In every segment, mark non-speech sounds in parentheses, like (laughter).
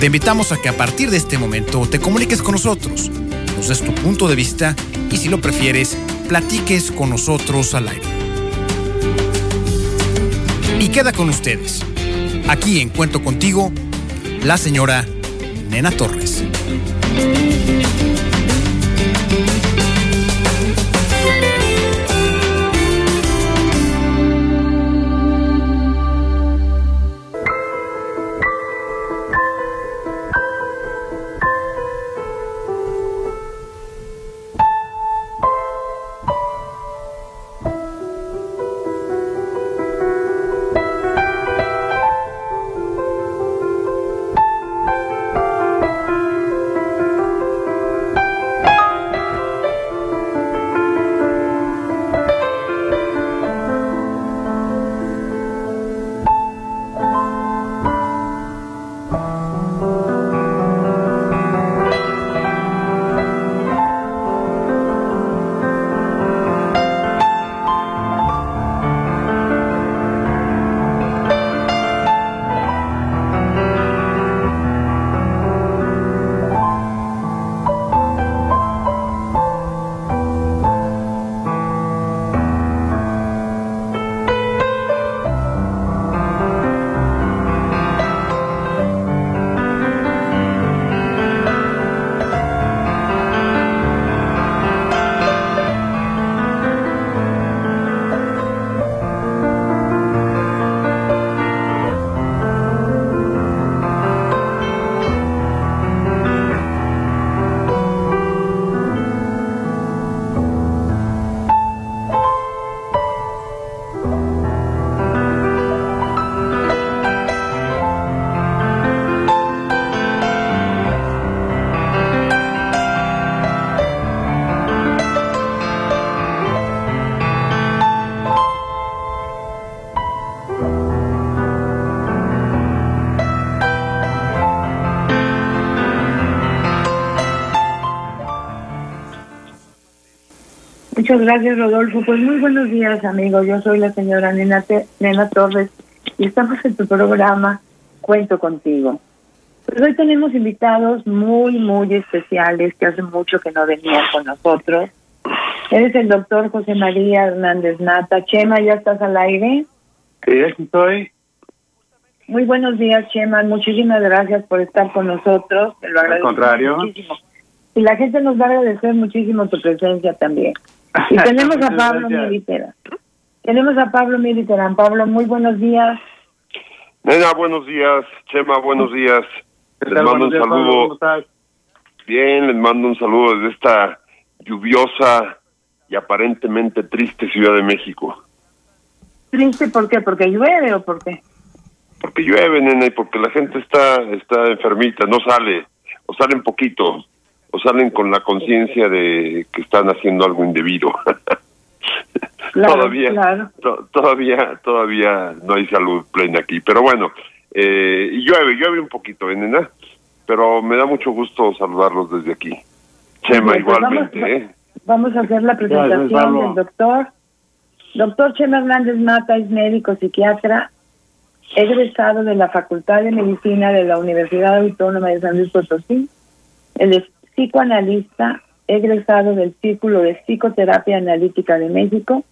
Te invitamos a que a partir de este momento te comuniques con nosotros, nos des tu punto de vista y si lo prefieres, platiques con nosotros al aire. Y queda con ustedes, aquí en Cuento Contigo, la señora Nena Torres. Muchas gracias, Rodolfo. Pues muy buenos días, amigos. Yo soy la señora Nena, Nena Torres y estamos en tu programa Cuento contigo. Pues hoy tenemos invitados muy, muy especiales que hace mucho que no venían con nosotros. Eres el doctor José María Hernández Nata. Chema, ¿ya estás al aire? Sí, aquí estoy. Muy buenos días, Chema. Muchísimas gracias por estar con nosotros. Te lo agradezco Al contrario. muchísimo. Y la gente nos va a agradecer muchísimo tu presencia también. Y (laughs) tenemos a Pablo. Militerán. Tenemos a Pablo Militerán. Pablo, muy buenos días. Nena, buenos días. Chema, buenos días. ¿Qué Les tal? mando un días, Pablo, ¿Cómo saludo. estás? Bien, les mando un saludo desde esta lluviosa y aparentemente triste Ciudad de México. ¿Triste por qué? ¿Porque llueve o por qué? Porque llueve, nena, y porque la gente está, está enfermita, no sale, o salen poquito, o salen con la conciencia de que están haciendo algo indebido. (laughs) Claro, todavía, claro. to- todavía, todavía no hay salud plena aquí. Pero bueno, eh, y llueve, llueve un poquito, ¿eh, nena? Pero me da mucho gusto saludarlos desde aquí. Chema, pues igualmente, vamos- ¿eh? Vamos a hacer la presentación del doctor. Doctor Chema Hernández Mata es médico psiquiatra, egresado de la Facultad de Medicina de la Universidad Autónoma de San Luis Potosí. Él es psicoanalista, egresado del Círculo de Psicoterapia Analítica de México.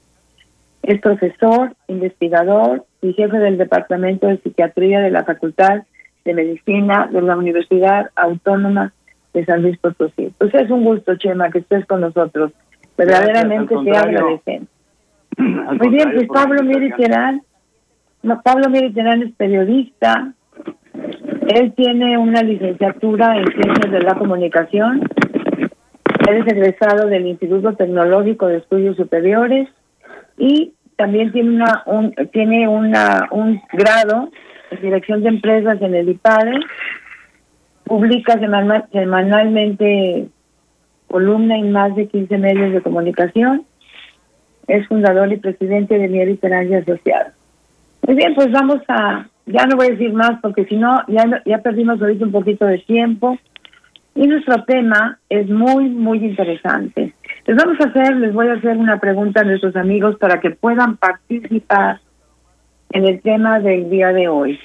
Es profesor, investigador y jefe del Departamento de Psiquiatría de la Facultad de Medicina de la Universidad Autónoma de San Luis Potosí. Pues es un gusto, Chema, que estés con nosotros. Verdaderamente te agradecemos. Muy bien, pues Pablo invitarme. Miriterán, no, Pablo Miriterán es periodista. Él tiene una licenciatura en Ciencias de la Comunicación. Él es egresado del Instituto Tecnológico de Estudios Superiores y también tiene una un, tiene una un grado en Dirección de Empresas en el IPADE. Publica semanal- semanalmente columna en más de 15 medios de comunicación. Es fundador y presidente de Mier y Asociados. Muy bien, pues vamos a, ya no voy a decir más porque si no, ya, ya perdimos ahorita un poquito de tiempo. Y nuestro tema es muy, muy interesante. Les vamos a hacer, les voy a hacer una pregunta a nuestros amigos para que puedan participar en el tema del día de hoy.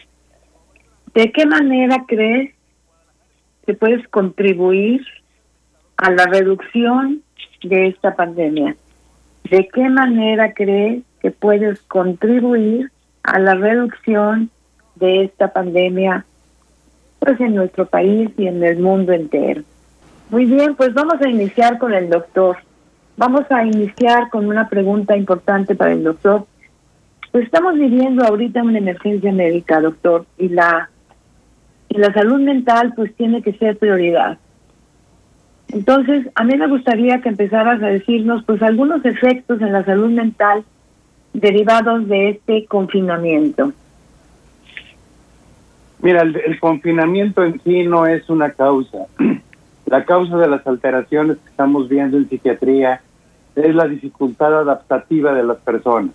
¿De qué manera crees que puedes contribuir a la reducción de esta pandemia? ¿De qué manera crees que puedes contribuir a la reducción de esta pandemia pues en nuestro país y en el mundo entero? Muy bien, pues vamos a iniciar con el doctor. Vamos a iniciar con una pregunta importante para el doctor. Pues estamos viviendo ahorita una emergencia médica, doctor, y la y la salud mental pues tiene que ser prioridad. Entonces, a mí me gustaría que empezaras a decirnos pues algunos efectos en la salud mental derivados de este confinamiento. Mira, el, confinamiento en sí no es una causa. (clears throat) La causa de las alteraciones que estamos viendo en psiquiatría es la dificultad adaptativa de las personas.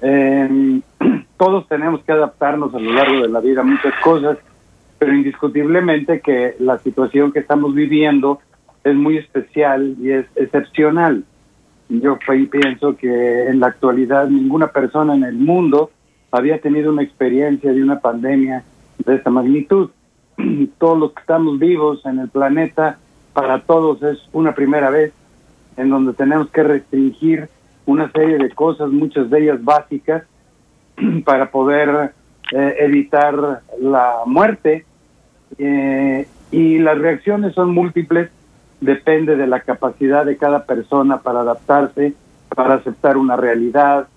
Eh, (clears throat) todos tenemos que adaptarnos a lo largo de la vida a muchas cosas, pero indiscutiblemente que la situación que estamos viviendo es muy especial y es excepcional. Yo pienso que en la actualidad ninguna persona en el mundo había tenido una experiencia de una pandemia de esta magnitud. (clears throat) Todos los que estamos vivos en el planeta, para todos es una primera vez en donde tenemos que restringir una serie de cosas, muchas de ellas básicas, (clears throat) para poder eh, evitar la muerte. Eh, y las reacciones son múltiples, depende de la capacidad de cada persona para adaptarse, para aceptar una realidad,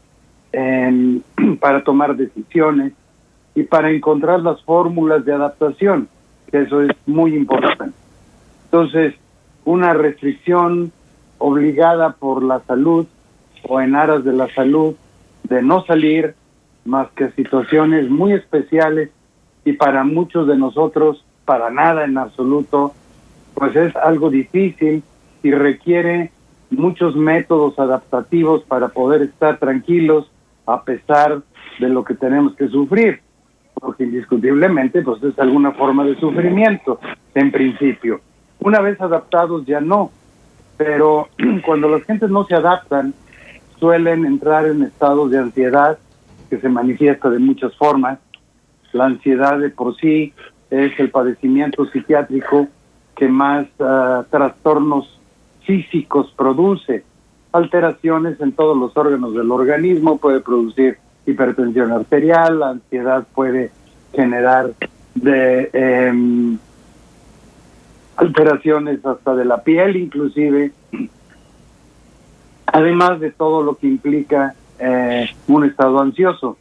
eh, (clears throat) para tomar decisiones y para encontrar las fórmulas de adaptación, que eso es muy importante. Entonces, una restricción obligada por la salud o en aras de la salud de no salir más que situaciones muy especiales y para muchos de nosotros para nada en absoluto, pues es algo difícil y requiere muchos métodos adaptativos para poder estar tranquilos a pesar de lo que tenemos que sufrir, porque indiscutiblemente pues es alguna forma de sufrimiento en principio. Una vez adaptados ya no, pero (clears throat) cuando las gentes no se adaptan, suelen entrar en estados de ansiedad que se manifiesta de muchas formas. La ansiedad de por sí es el padecimiento psiquiátrico que más uh, trastornos físicos produce, alteraciones en todos los órganos del organismo, puede producir hipertensión arterial, la ansiedad puede generar de eh, alteraciones hasta de la piel inclusive, además de todo lo que implica eh, un estado ansioso,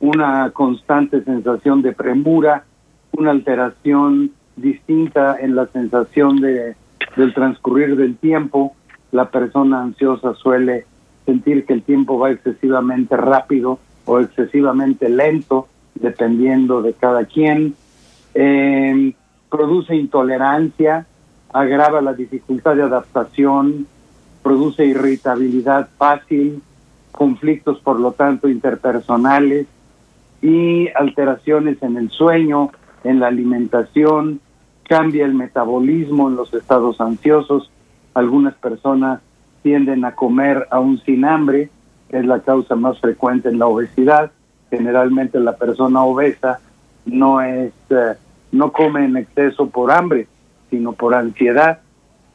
una constante sensación de premura, una alteración distinta en la sensación de del transcurrir del tiempo, la persona ansiosa suele sentir que el tiempo va excesivamente rápido o excesivamente lento, dependiendo de cada quien. Eh, produce intolerancia, agrava la dificultad de adaptación, produce irritabilidad fácil, conflictos por lo tanto interpersonales y alteraciones en el sueño, en la alimentación, cambia el metabolismo en los estados ansiosos. Algunas personas tienden a comer aún sin hambre, es la causa más frecuente en la obesidad. Generalmente la persona obesa no es eh, no come en exceso por hambre, sino por ansiedad.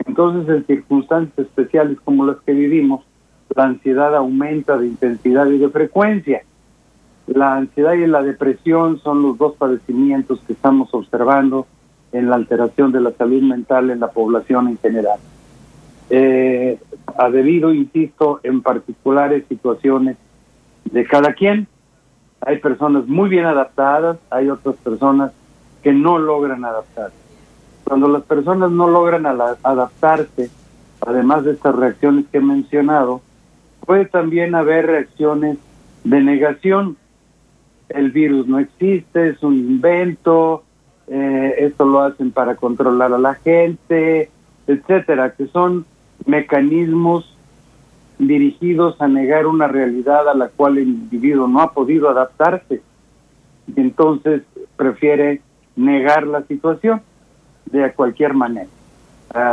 Entonces, en circunstancias especiales como las que vivimos, la ansiedad aumenta de intensidad y de frecuencia. La ansiedad y la depresión son los dos padecimientos que estamos observando en la alteración de la salud mental en la población en general. Eh, ha debido, insisto, en particulares situaciones de cada quien. Hay personas muy bien adaptadas, hay otras personas que no logran adaptarse. Cuando las personas no logran adaptarse, además de estas reacciones que he mencionado, puede también haber reacciones de negación. El virus no existe, es un invento, eh, esto lo hacen para controlar a la gente, etcétera, que son mecanismos dirigidos a negar una realidad a la cual el individuo no ha podido adaptarse y entonces prefiere negar la situación de cualquier manera.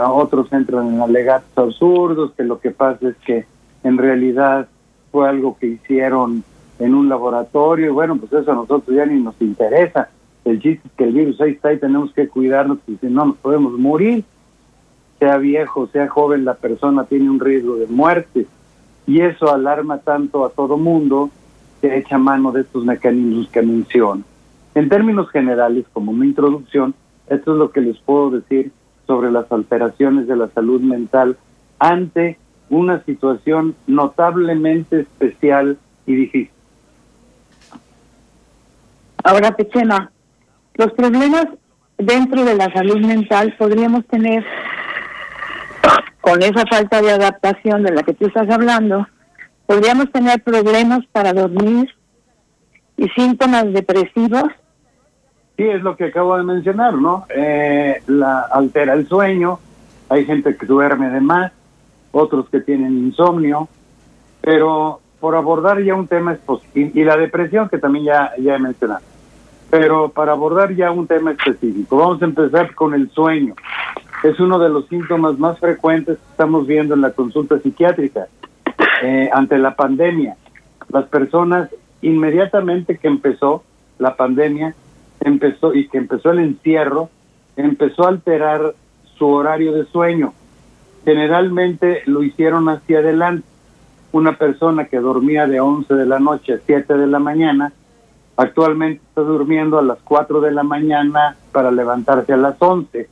otros entran en alegatos absurdos, que lo que pasa es que en realidad fue algo que hicieron en un laboratorio y bueno, pues eso a nosotros ya ni nos interesa. El chiste es que el virus ahí está y tenemos que cuidarnos porque si no nos podemos morir. Sea viejo, sea joven, la persona tiene un riesgo de muerte y eso alarma tanto a todo mundo que echa mano de estos mecanismos que menciono. En términos generales, como una introducción, esto es lo que les puedo decir sobre las alteraciones de la salud mental ante una situación notablemente especial y difícil. Ahora, Pechema, los problemas dentro de la salud mental podríamos tener con esa falta de adaptación de la que tú estás hablando, podríamos tener problemas para dormir y síntomas depresivos. Sí, es lo que acabo de mencionar, ¿no? Eh, la altera el sueño, hay gente que duerme de más, otros que tienen insomnio, pero por abordar ya un tema y, y la depresión que también ya, ya he mencionado. Pero para abordar ya un tema específico, vamos a empezar con el sueño. Es uno de los síntomas más frecuentes que estamos viendo en la consulta psiquiátrica eh, ante la pandemia. Las personas inmediatamente que empezó la pandemia, empezó y que empezó el encierro, empezó a alterar su horario de sueño generalmente lo hicieron hacia adelante. Una persona que dormía de 11 de la noche a 7 de la mañana, actualmente está durmiendo a las 4 de la mañana para levantarse a las 11.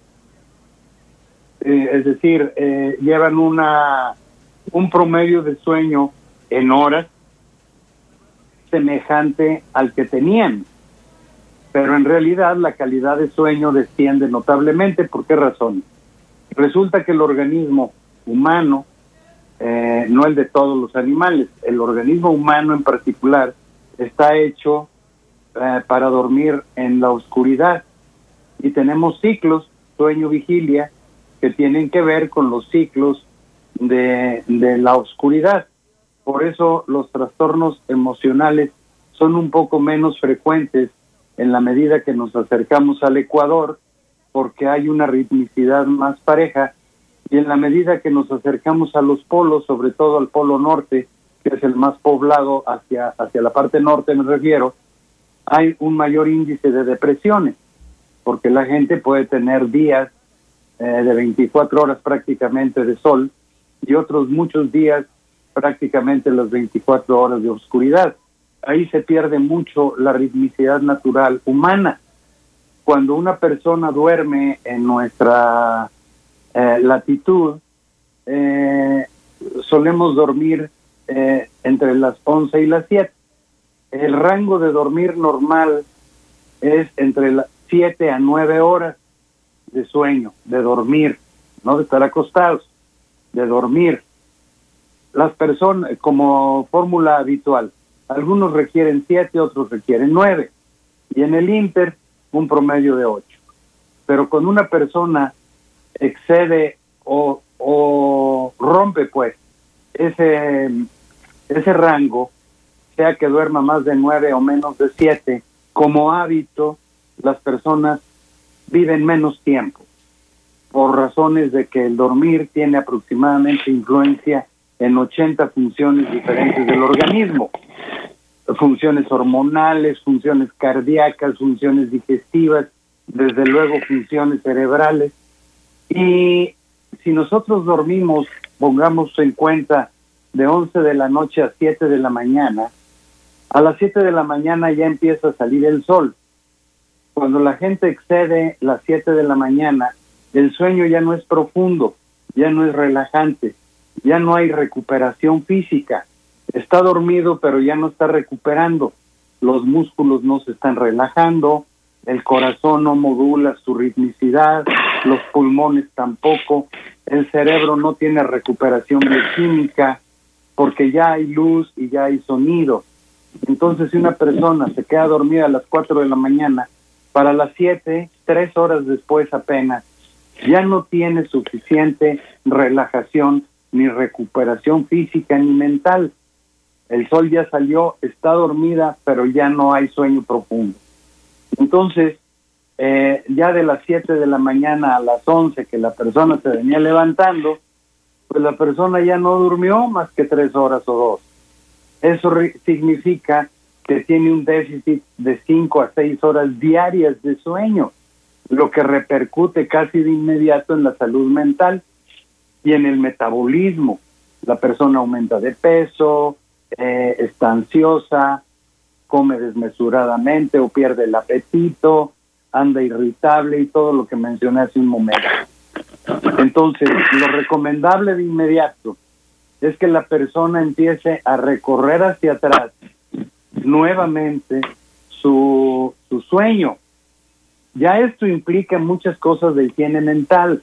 Eh, es decir, eh, llevan una un promedio de sueño en horas semejante al que tenían. Pero en realidad la calidad de sueño desciende notablemente. ¿Por qué razón? Resulta que el organismo humano, eh, no el de todos los animales, el organismo humano en particular está hecho eh, para dormir en la oscuridad y tenemos ciclos, sueño-vigilia, que tienen que ver con los ciclos de, la oscuridad. Por eso los trastornos emocionales son un poco menos frecuentes en la medida que nos acercamos al Ecuador porque hay una ritmicidad más pareja y en la medida que nos acercamos a los polos, sobre todo al polo norte, que es el más poblado hacia, hacia la parte norte me refiero, hay un mayor índice de depresiones, porque la gente puede tener días eh, de 24 horas prácticamente de sol y otros muchos días prácticamente las 24 horas de oscuridad. Ahí se pierde mucho la ritmicidad natural humana cuando una persona duerme en nuestra eh, latitud, eh, solemos dormir eh, entre las 11 y las 7. El rango de dormir normal es entre las 7 a 9 horas de sueño, de dormir, no de estar acostados, de dormir. Las personas, como fórmula habitual, algunos requieren 7, otros requieren 9. Y en el Inter, un promedio de 8. Pero cuando una persona excede o, o rompe pues ese, ese rango, sea que duerma más de 9 o menos de 7, como hábito, las personas viven menos tiempo, por razones de que el dormir tiene aproximadamente influencia en 80 funciones diferentes del organismo funciones hormonales, funciones cardíacas, funciones digestivas, desde luego funciones cerebrales. Y si nosotros dormimos, pongamos en cuenta, de 11 de la noche a 7 de la mañana, a las 7 de la mañana ya empieza a salir el sol. Cuando la gente excede las 7 de la mañana, el sueño ya no es profundo, ya no es relajante, ya no hay recuperación física está dormido pero ya no está recuperando, los músculos no se están relajando, el corazón no modula su ritmicidad, los pulmones tampoco, el cerebro no tiene recuperación bioquímica porque ya hay luz y ya hay sonido. Entonces, si una persona se queda dormida a las 4 de la mañana, para las 7, tres horas después apenas, ya no tiene suficiente relajación ni recuperación física ni mental. El sol ya salió, está dormida, pero ya no hay sueño profundo. Entonces, eh, ya de las 7 de la mañana a las 11 que la persona se venía levantando, pues la persona ya no durmió más que tres horas o dos. Eso significa que tiene un déficit de 5 a 6 horas diarias de sueño, lo que repercute casi de inmediato en la salud mental y en el metabolismo. La persona aumenta de peso, eh, está ansiosa, come desmesuradamente o pierde el apetito, anda irritable y todo lo que mencioné hace un momento. Entonces, lo recomendable de inmediato es que la persona empiece a recorrer hacia atrás nuevamente su, su sueño. Ya esto implica muchas cosas de higiene mental,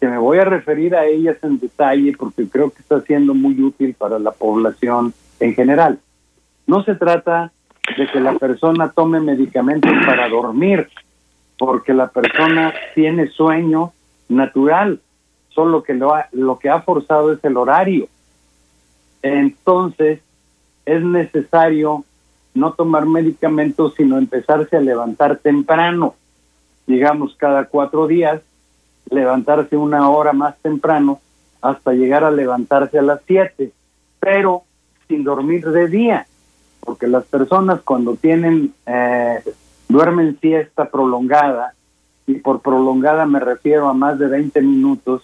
que me voy a referir a ellas en detalle porque creo que está siendo muy útil para la población en general. No se trata de que la persona tome medicamentos para dormir, porque la persona tiene sueño natural, solo que lo, lo que ha forzado es el horario. Entonces, es necesario no tomar medicamentos, sino empezarse a levantar temprano, digamos cada cuatro días, levantarse una hora más temprano hasta llegar a levantarse a las siete, pero sin dormir de día porque las personas cuando tienen, eh, duermen siesta prolongada, y por prolongada me refiero a más de 20 minutos,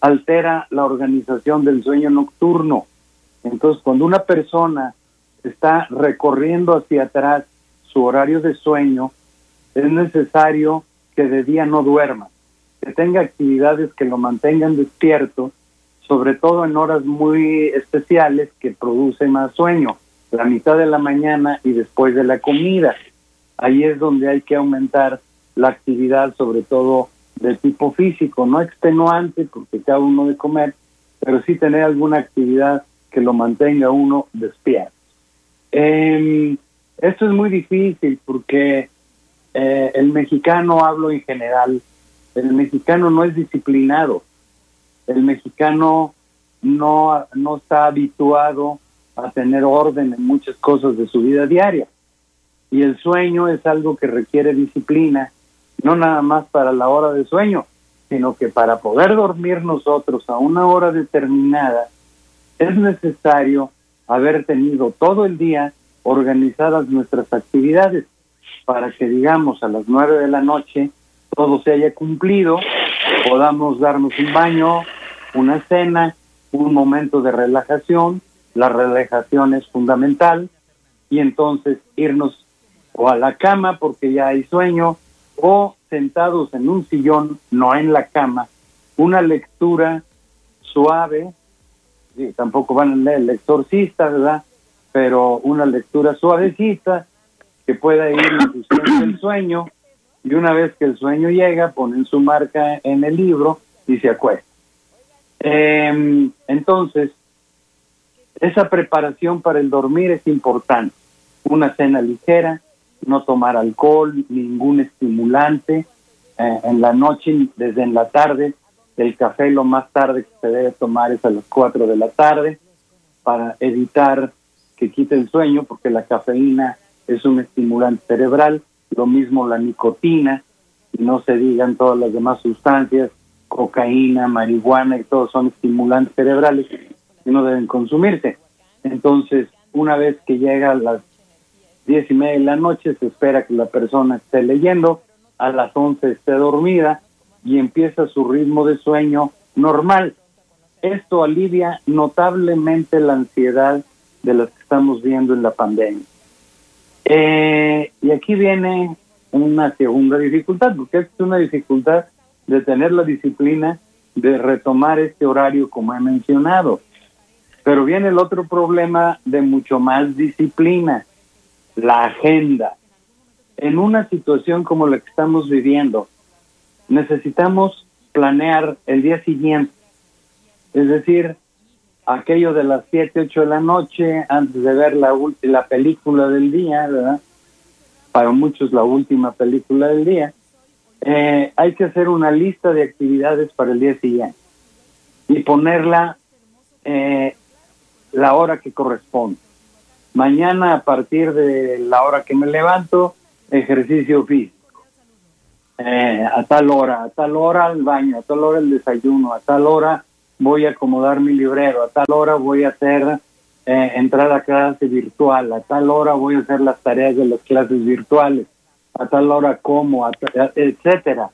altera la organización del sueño nocturno. Entonces, cuando una persona está recorriendo hacia atrás su horario de sueño, es necesario que de día no duerma, que tenga actividades que lo mantengan despierto, sobre todo en horas muy especiales que producen más sueño la mitad de la mañana y después de la comida. Ahí es donde hay que aumentar la actividad, sobre todo de tipo físico, no extenuante, porque cada uno de comer, pero sí tener alguna actividad que lo mantenga uno despierto. Eh, esto es muy difícil porque eh, el mexicano, hablo en general, el mexicano no es disciplinado, el mexicano no, no está habituado a tener orden en muchas cosas de su vida diaria. Y el sueño es algo que requiere disciplina, no nada más para la hora de sueño, sino que para poder dormir nosotros a una hora determinada, es necesario haber tenido todo el día organizadas nuestras actividades para que digamos a las nueve de la noche todo se haya cumplido, podamos darnos un baño, una cena, un momento de relajación. La relajación es fundamental. Y entonces irnos o a la cama porque ya hay sueño o sentados en un sillón, no en la cama, una lectura suave, y tampoco van a leer el ¿verdad? Pero una lectura suavecita que pueda ir induciendo el sueño y una vez que el sueño llega, ponen su marca en el libro y se acuesta. Em, entonces, esa preparación para el dormir es importante. Una cena ligera, no tomar alcohol, ningún estimulante. Eh, en la noche, desde en la tarde, el café lo más tarde que se debe tomar es a las 4 de la tarde para evitar que quite el sueño, porque la cafeína es un estimulante cerebral, lo mismo la nicotina, y no se digan todas las demás sustancias, cocaína, marihuana, y todos son estimulantes cerebrales no deben consumirse. Entonces, una vez que llega a las diez y media de la noche, se espera que la persona esté leyendo, a las once esté dormida y empieza su ritmo de sueño normal. Esto alivia notablemente la ansiedad de las que estamos viendo en la pandemia. Eh, y aquí viene una segunda dificultad, porque es una dificultad de tener la disciplina de retomar este horario como he mencionado. Pero viene el otro problema de mucho más disciplina, la agenda. En una situación como la que estamos viviendo, necesitamos planear el día siguiente. Es decir, aquello de las 7, 8 de la noche, antes de ver la, la película del día, ¿verdad? Para muchos la última película del día. eh, hay que hacer una lista de actividades para el día siguiente y ponerla eh, la hora que corresponde. Mañana a partir de la hora que me levanto, ejercicio físico. Eh, a tal hora, a tal hora al baño, a tal hora el desayuno, a tal hora voy a acomodar mi librero, a tal hora voy a hacer eh, entrar a clase virtual, a tal hora voy a hacer las tareas de las clases virtuales, a tal hora como, etcétera.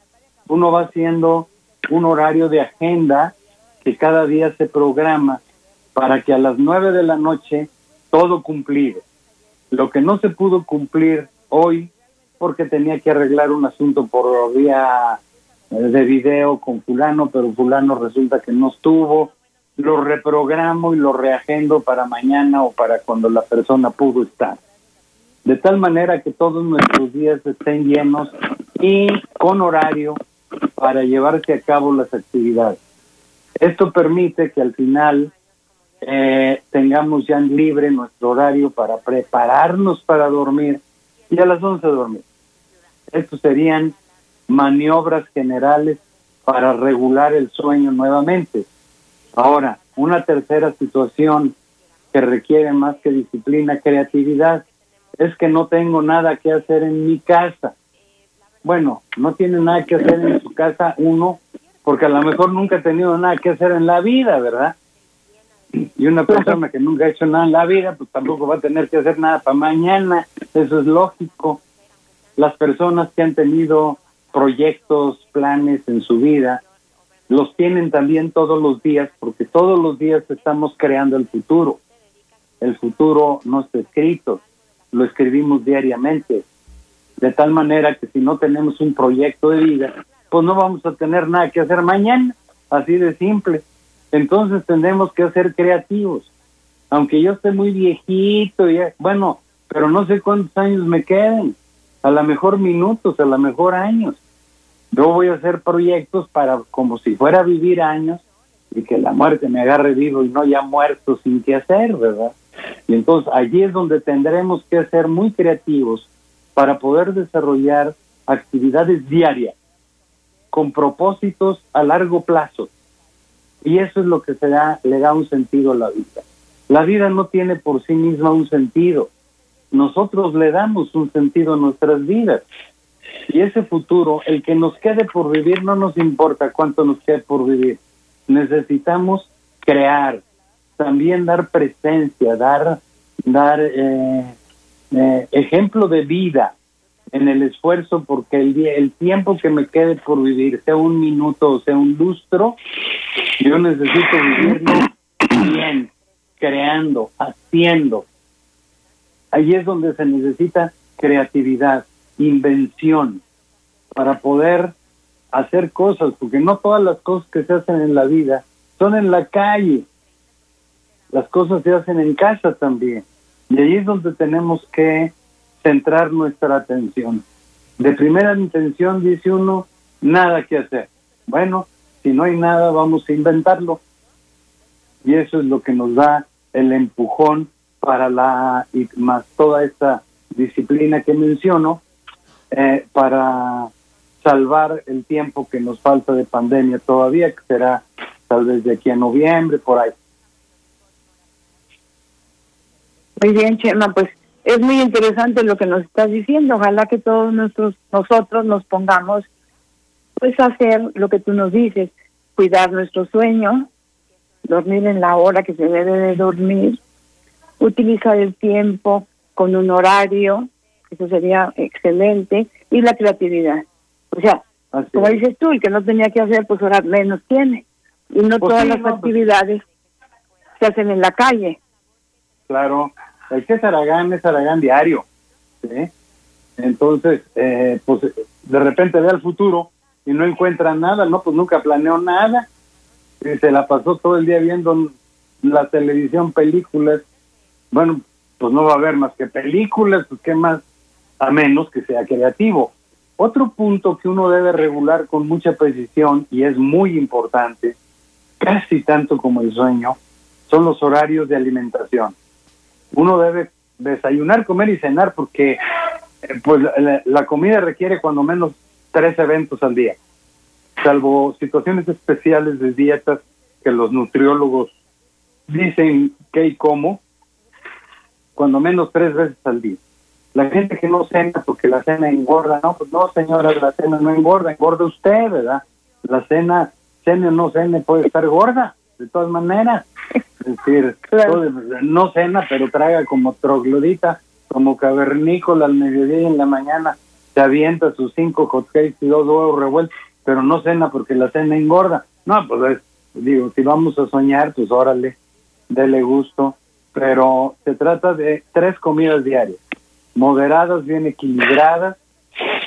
Uno va haciendo un horario de agenda que cada día se programa para que a las nueve de la noche todo cumplido. Lo que no se pudo cumplir hoy porque tenía que arreglar un asunto por vía eh, de video con fulano, pero fulano resulta que no estuvo, lo reprogramo y lo reagendo para mañana o para cuando la persona pudo estar. De tal manera que todos nuestros días estén llenos y con horario para llevarse a cabo las actividades. Esto permite que al final eh, tengamos ya libre nuestro horario para prepararnos para dormir y a las 11 dormir. Estos serían maniobras generales para regular el sueño nuevamente. Ahora, una tercera situación que requiere más que disciplina, creatividad, es que no tengo nada que hacer en mi casa. Bueno, no tiene nada que hacer en su casa uno, porque a lo mejor nunca ha tenido nada que hacer en la vida, ¿verdad? Y una persona que nunca ha hecho nada en la vida, pues tampoco va a tener que hacer nada para mañana. Eso es lógico. Las personas que han tenido proyectos, planes en su vida, los tienen también todos los días, porque todos los días estamos creando el futuro. El futuro no está escrito, lo escribimos diariamente. De tal manera que si no tenemos un proyecto de vida, pues no vamos a tener nada que hacer mañana, así de simple. Entonces tenemos que ser creativos. Aunque yo esté muy viejito, y bueno, pero no sé cuántos años me queden. A lo mejor minutos, a lo mejor años. Yo voy a hacer proyectos para como si fuera vivir años y que la muerte me agarre vivo y no ya muerto sin qué hacer, ¿verdad? Y entonces allí es donde tendremos que ser muy creativos para poder desarrollar actividades diarias con propósitos a largo plazo y eso es lo que se da, le da un sentido a la vida. La vida no tiene por sí misma un sentido. Nosotros le damos un sentido a nuestras vidas. Y ese futuro, el que nos quede por vivir, no nos importa cuánto nos quede por vivir. Necesitamos crear, también dar presencia, dar, dar eh, eh, ejemplo de vida, en el esfuerzo porque el, día, el tiempo que me quede por vivir, sea un minuto o sea un lustro, yo necesito vivirlo bien, creando, haciendo. Ahí es donde se necesita creatividad, invención, para poder hacer cosas, porque no todas las cosas que se hacen en la vida son en la calle, las cosas se hacen en casa también. Y ahí es donde tenemos que centrar nuestra atención. De primera intención dice uno, nada que hacer. Bueno, si no hay nada, vamos a inventarlo. Y eso es lo que nos da el empujón para la, y más toda esta disciplina que menciono, eh, para salvar el tiempo que nos falta de pandemia todavía, que será tal vez de aquí a noviembre, por ahí. Muy bien, Chema, pues es muy interesante lo que nos estás diciendo. Ojalá que todos nuestros, nosotros nos pongamos pues a hacer lo que tú nos dices, cuidar nuestro sueño, dormir en la hora que se debe de dormir, utilizar el tiempo con un horario, eso sería excelente, y la creatividad. O sea, como dices tú, el que no tenía que hacer, pues ahora menos tiene. Y no pues todas las pues actividades se hacen en la calle. Claro, el que es Aragán es Aragán diario. Entonces, eh, pues de repente ve al futuro y no encuentra nada, no, pues nunca planeó nada. Y se la pasó todo el día viendo la televisión, películas. Bueno, pues no va a haber más que películas, pues qué más, a menos que sea creativo. Otro punto que uno debe regular con mucha precisión y es muy importante, casi tanto como el sueño, son los horarios de alimentación uno debe desayunar, comer y cenar porque eh, pues la, comida requiere cuando menos tres eventos al día, salvo situaciones especiales de dietas que los nutriólogos dicen qué y cómo, cuando menos tres veces al día. La gente que no cena porque la cena engorda, no, pues no señora, la cena no engorda, engorda usted, ¿verdad? La cena, cena o no cena, puede estar gorda, de todas maneras. Es decir, (laughs) no cena, pero traga como troglodita, como cavernícola al mediodía y en la mañana se avienta sus cinco hotcakes y dos huevos revueltos, pero no cena porque la cena engorda. No, pues digo, si vamos a soñar, pues órale, dele gusto, pero se trata de tres comidas diarias, moderadas, bien equilibradas.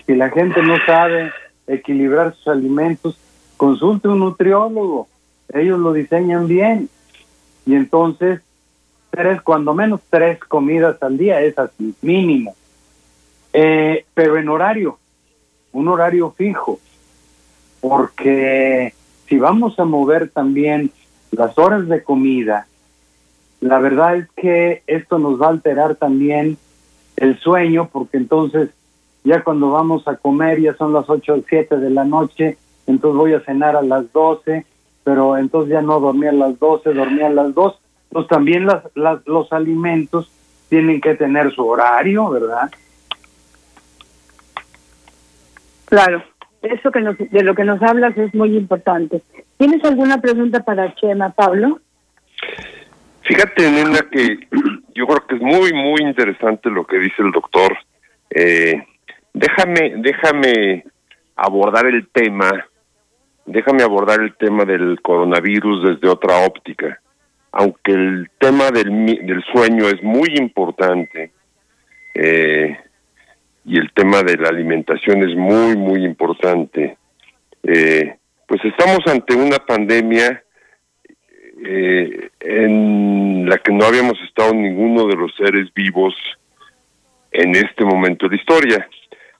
Si la gente no sabe equilibrar sus alimentos, consulte un nutriólogo, ellos lo diseñan bien. Y entonces, tres, cuando menos tres comidas al día es así, mínimo. Eh, pero en horario, un horario fijo, porque si vamos a mover también las horas de comida, la verdad es que esto nos va a alterar también el sueño, porque entonces ya cuando vamos a comer ya son las 8 o 7 de la noche, entonces voy a cenar a las 12, pero entonces ya no dormía a las 12, dormía a las 2. Entonces también las, las, los alimentos tienen que tener su horario, ¿verdad? Claro, eso que nos, de lo que nos hablas es muy importante. ¿Tienes alguna pregunta para Chema, Pablo? Fíjate, nena, que (clears throat) yo creo que es muy, muy interesante lo que dice el doctor. Eh, déjame, déjame abordar el tema, déjame abordar el tema del coronavirus desde otra óptica. Aunque el tema del, del sueño es muy importante, eh, y el tema de la alimentación es muy, muy importante. Eh, pues estamos ante una pandemia eh, en la que no habíamos estado ninguno de los seres vivos en este momento de la historia.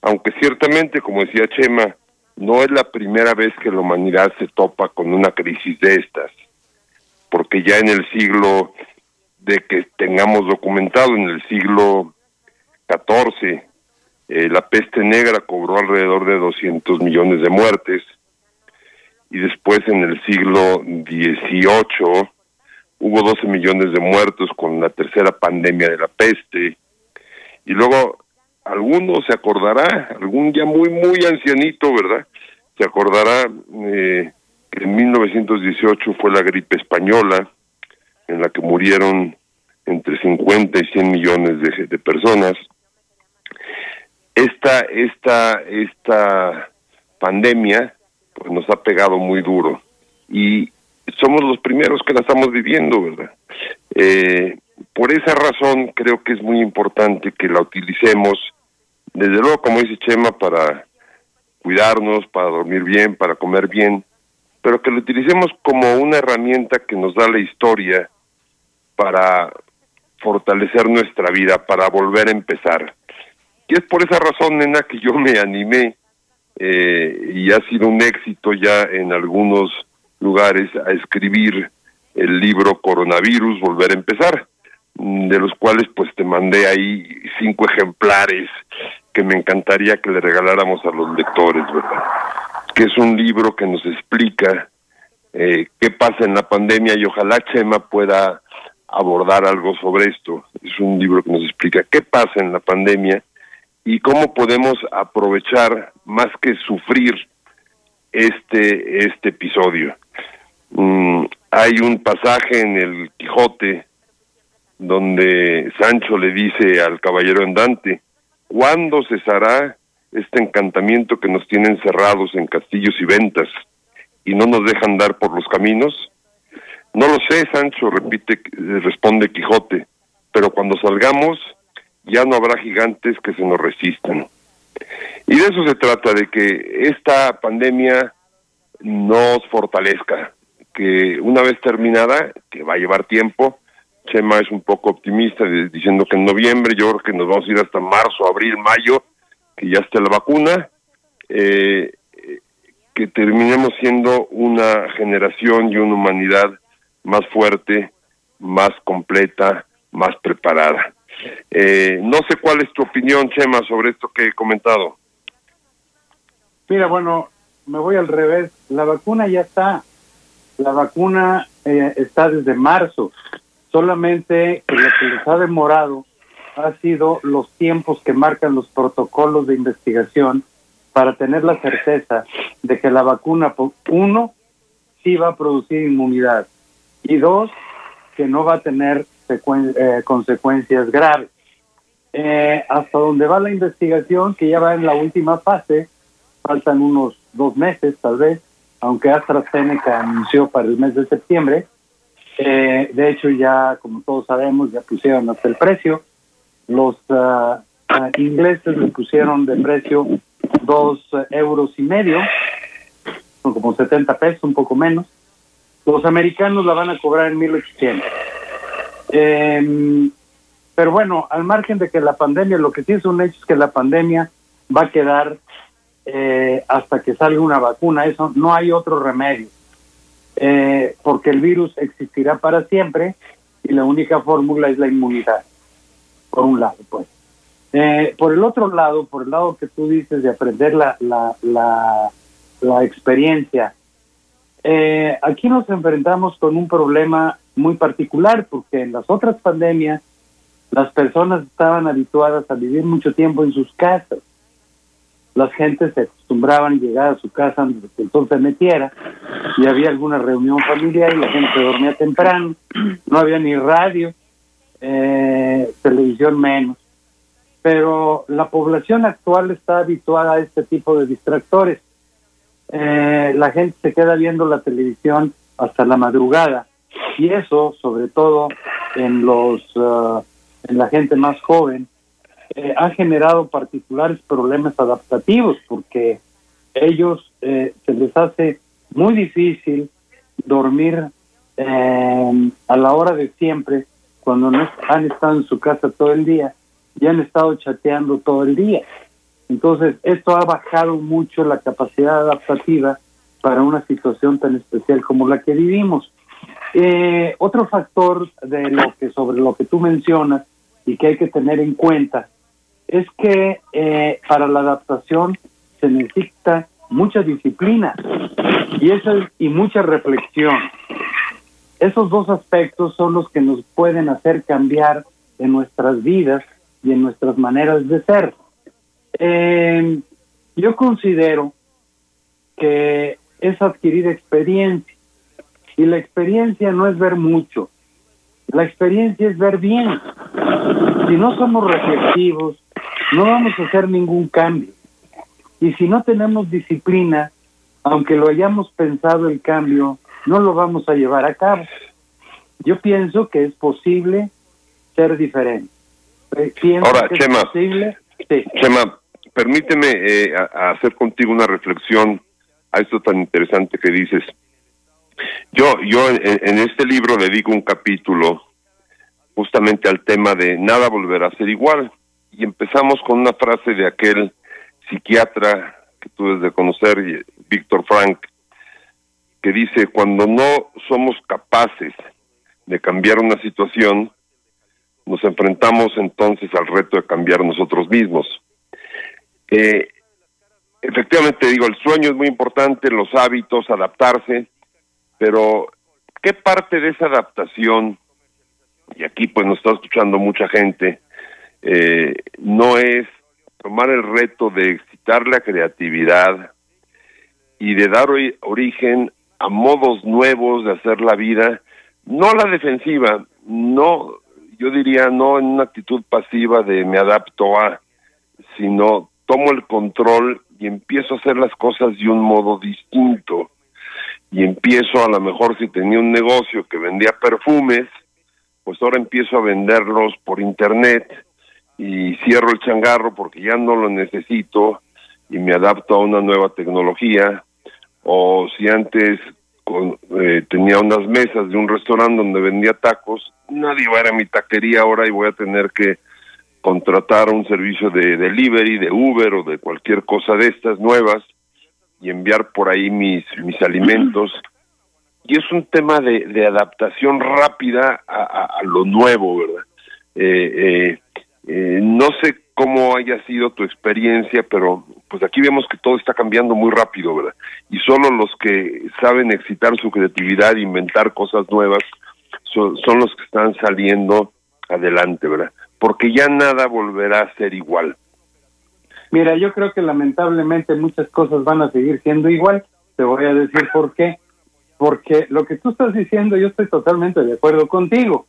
Aunque ciertamente, como decía Chema, no es la primera vez que la humanidad se topa con una crisis de estas, porque ya en el siglo de que tengamos documentado, en el siglo XIV, eh, la peste negra cobró alrededor de 200 millones de muertes y después en el siglo XVIII hubo 12 millones de muertos con la tercera pandemia de la peste y luego alguno se acordará, algún ya muy muy ancianito, ¿verdad? Se acordará eh, que en 1918 fue la gripe española en la que murieron entre 50 y 100 millones de, de personas esta, esta, esta pandemia pues nos ha pegado muy duro y somos los primeros que la estamos viviendo, ¿verdad? Eh, por esa razón creo que es muy importante que la utilicemos, desde luego, como dice Chema, para cuidarnos, para dormir bien, para comer bien, pero que lo utilicemos como una herramienta que nos da la historia para fortalecer nuestra vida, para volver a empezar. Y es por esa razón, nena, que yo me animé eh, y ha sido un éxito ya en algunos lugares a escribir el libro Coronavirus, Volver a Empezar, de los cuales pues te mandé ahí cinco ejemplares que me encantaría que le regaláramos a los lectores, ¿verdad? Que es un libro que nos explica eh, qué pasa en la pandemia y ojalá Chema pueda abordar algo sobre esto. Es un libro que nos explica qué pasa en la pandemia y cómo podemos aprovechar más que sufrir este, este episodio. Mm, hay un pasaje en el Quijote donde Sancho le dice al caballero andante, ¿cuándo cesará este encantamiento que nos tiene encerrados en castillos y ventas y no nos dejan dar por los caminos? No lo sé, Sancho, repite, responde Quijote, pero cuando salgamos ya no habrá gigantes que se nos resistan. Y de eso se trata, de que esta pandemia nos fortalezca, que una vez terminada, que va a llevar tiempo, Chema es un poco optimista diciendo que en noviembre, yo creo que nos vamos a ir hasta marzo, abril, mayo, que ya esté la vacuna, eh, que terminemos siendo una generación y una humanidad más fuerte, más completa, más preparada. Eh, no sé cuál es tu opinión, Chema, sobre esto que he comentado. Mira, bueno, me voy al revés. La vacuna ya está. La vacuna eh, está desde marzo. Solamente lo que les ha demorado ha sido los tiempos que marcan los protocolos de investigación para tener la certeza de que la vacuna, uno, sí va a producir inmunidad y dos, que no va a tener eh, consecuencias graves. Eh, hasta donde va la investigación, que ya va en la última fase, faltan unos dos meses tal vez, aunque AstraZeneca anunció para el mes de septiembre. Eh, de hecho, ya, como todos sabemos, ya pusieron hasta el precio. Los ah, ingleses le pusieron de precio dos euros y medio, como 70 pesos, un poco menos. Los americanos la van a cobrar en 1800. Eh, pero bueno, al margen de que la pandemia, lo que sí es un hecho es que la pandemia va a quedar eh, hasta que salga una vacuna. Eso no hay otro remedio. Eh, porque el virus existirá para siempre y la única fórmula es la inmunidad. Por un lado, pues. Eh, por el otro lado, por el lado que tú dices de aprender la, la, la, experiencia, aquí nos enfrentamos con un problema muy particular porque en las otras pandemias las personas estaban habituadas a vivir mucho tiempo en sus casas. Las gentes se acostumbraban a llegar a su casa antes que el sol se metiera y había alguna reunión familiar y la gente dormía temprano. No había ni radio, eh, televisión menos. Pero la población actual está habituada a este tipo de distractores. Eh, la gente se queda viendo la televisión hasta la madrugada y eso, sobre todo en los uh, en la gente más joven, eh, ha generado particulares problemas adaptativos porque ellos eh, se les hace muy difícil dormir eh, a la hora de siempre cuando no han estado en su casa todo el día y han estado chateando todo el día. Entonces, esto ha bajado mucho la capacidad adaptativa para una situación tan especial como la que vivimos. Eh, otro factor de lo que sobre lo que tú mencionas y que hay que tener en cuenta es que eh, para la adaptación se necesita mucha disciplina y eso y mucha reflexión. Esos dos aspectos son los que nos pueden hacer cambiar en nuestras vidas y en nuestras maneras de ser. Eh, yo considero que es adquirir experiencia y la experiencia no es ver mucho, la experiencia es ver bien. Si no somos reflexivos, no vamos a hacer ningún cambio. Y si no tenemos disciplina, aunque lo hayamos pensado el cambio, no lo vamos a llevar a cabo. Yo pienso que es posible ser diferente. Eh, Ahora, Chema, Chema, permíteme eh, hacer contigo una reflexión a esto tan interesante que dices. Yo, yo en, este libro dedico un capítulo justamente al tema de nada volverá a ser igual. Y empezamos con una frase de aquel psiquiatra que tú debes de conocer, Víctor Frank, que dice, cuando no somos capaces de cambiar una situación, nos enfrentamos entonces al reto de cambiar nosotros mismos. Eh, efectivamente, digo, el sueño es muy importante, los hábitos, adaptarse, pero ¿qué parte de esa adaptación, y aquí pues nos está escuchando mucha gente, eh, no es tomar el reto de excitar la creatividad y de dar origen a modos nuevos de hacer la vida, no la defensiva, no, yo diría no en una actitud pasiva de me adapto a, sino tomo el control y empiezo a hacer las cosas de un modo distinto y empiezo a lo mejor si tenía un negocio que vendía perfumes, pues ahora empiezo a venderlos por internet y cierro el changarro porque ya no lo necesito y me adapto a una nueva tecnología. O si antes eh, tenía unas mesas de un restaurante donde vendía tacos, nadie va a ir a mi taquería ahora y voy a tener que contratar un servicio de delivery, de Uber o de cualquier cosa de estas nuevas y enviar por ahí mis, mis alimentos. Y es un tema de, de adaptación rápida a, a, lo nuevo, ¿verdad? Eh, eh, eh, no sé cómo haya sido tu experiencia, pero pues aquí vemos que todo está cambiando muy rápido, ¿verdad? Y solo los que saben excitar su creatividad, inventar cosas nuevas, son, son los que están saliendo adelante, ¿verdad? Porque ya nada volverá a ser igual. Mira, yo creo que lamentablemente muchas cosas van a seguir siendo igual. Te voy a decir por qué. Porque lo que tú estás diciendo, yo estoy totalmente de acuerdo contigo.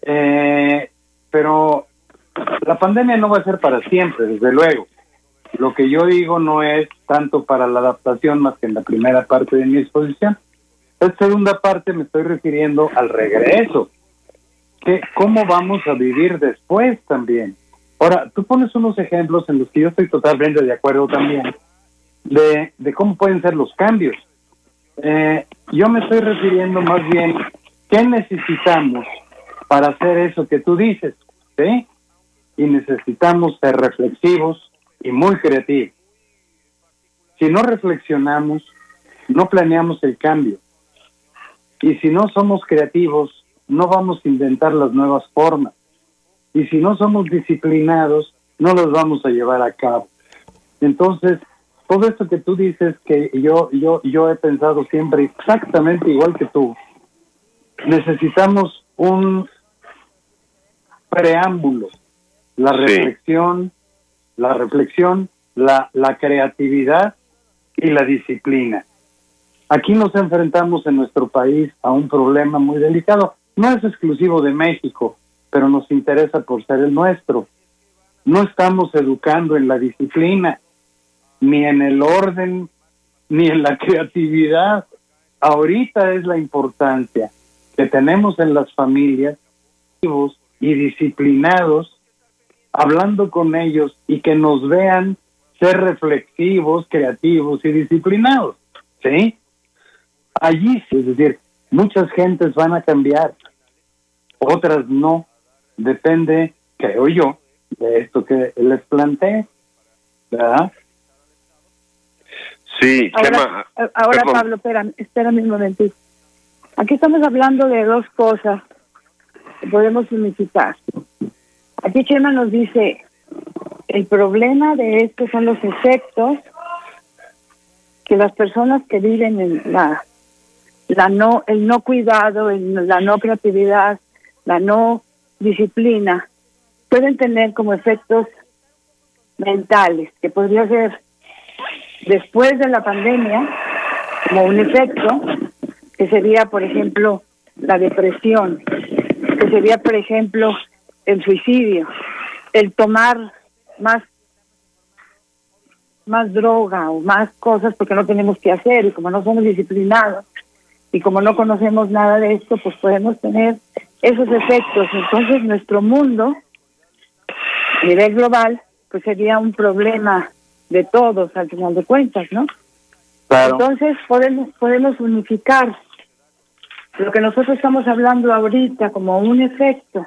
Eh, pero la pandemia no va a ser para siempre, desde luego. Lo que yo digo no es tanto para la adaptación más que en la primera parte de mi exposición. En la segunda parte me estoy refiriendo al regreso. ¿Cómo vamos a vivir después también? Ahora, tú pones unos ejemplos en los que yo estoy totalmente de acuerdo también, de, cómo pueden ser los cambios. Eh, yo me estoy refiriendo más bien, ¿qué necesitamos para hacer eso que tú dices? ¿Sí? y necesitamos ser reflexivos y muy creativos. Si no reflexionamos, no planeamos el cambio. Y si no somos creativos, no vamos a inventar las nuevas formas. Y si no somos disciplinados, no los vamos a llevar a cabo. Entonces, todo esto que tú dices que yo yo yo he pensado siempre exactamente igual que tú. Necesitamos un preámbulo la reflexión, la reflexión, la, la creatividad y la disciplina. Aquí nos enfrentamos en nuestro país a un problema muy delicado. No es exclusivo de México, pero nos interesa por ser el nuestro. No estamos educando en la disciplina, ni en el orden, ni en la (laughs) creatividad. Ahorita es la importancia que tenemos en las familias y disciplinados hablando con ellos y que nos vean ser reflexivos, creativos y disciplinados. ¿Sí? Allí, es decir, muchas gentes van a cambiar, otras no. Depende, creo yo, de esto que les planteé. ¿Verdad? Sí, ahora, ahora Pablo, espera, espera un momento. Aquí estamos hablando de dos cosas que podemos unificar. Aquí Chema nos dice, el problema de esto son los efectos que las personas que viven en la, la no, el no cuidado, la no creatividad, la no disciplina, pueden tener como efectos mentales, que podría ser después de la pandemia, como un efecto, que sería, por ejemplo, la depresión, que sería, por ejemplo, el suicidio, el tomar más más droga o más cosas porque no tenemos que hacer y como no somos disciplinados y como no conocemos nada de esto, pues podemos tener esos efectos. Entonces nuestro mundo a nivel global pues sería un problema de todos al final de cuentas, ¿no? Entonces podemos podemos unificar lo que nosotros estamos hablando ahorita como un efecto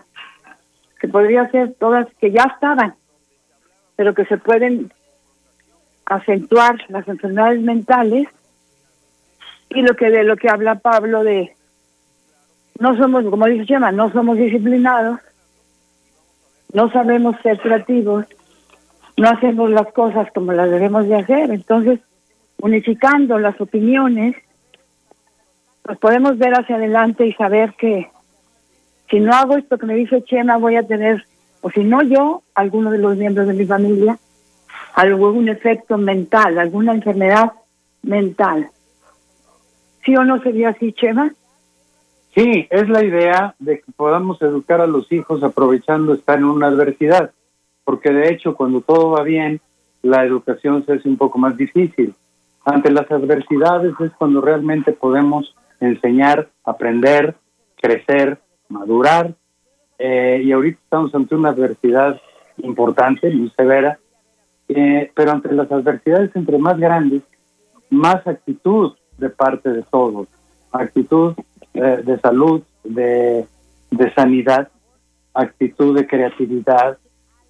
que podría ser todas que ya estaban, pero que se pueden acentuar las enfermedades mentales y lo que de lo que habla Pablo de no somos, como dice Chema, no somos disciplinados, no sabemos ser creativos, no hacemos las cosas como las debemos de hacer, entonces unificando las opiniones, pues podemos ver hacia adelante y saber que si no hago esto que me dice Chema, voy a tener, o si no yo, alguno de los miembros de mi familia, algún efecto mental, alguna enfermedad mental. ¿Sí o no sería así, Chema? Sí, es la idea de que podamos educar a los hijos aprovechando estar en una adversidad, porque de hecho cuando todo va bien, la educación se hace un poco más difícil. Ante las adversidades es cuando realmente podemos enseñar, aprender, crecer, madurar, eh, y ahorita estamos ante una adversidad importante, muy severa, eh, pero ante las adversidades entre más grandes, más actitud de parte de todos, actitud eh, de salud, de, de, sanidad, actitud de creatividad,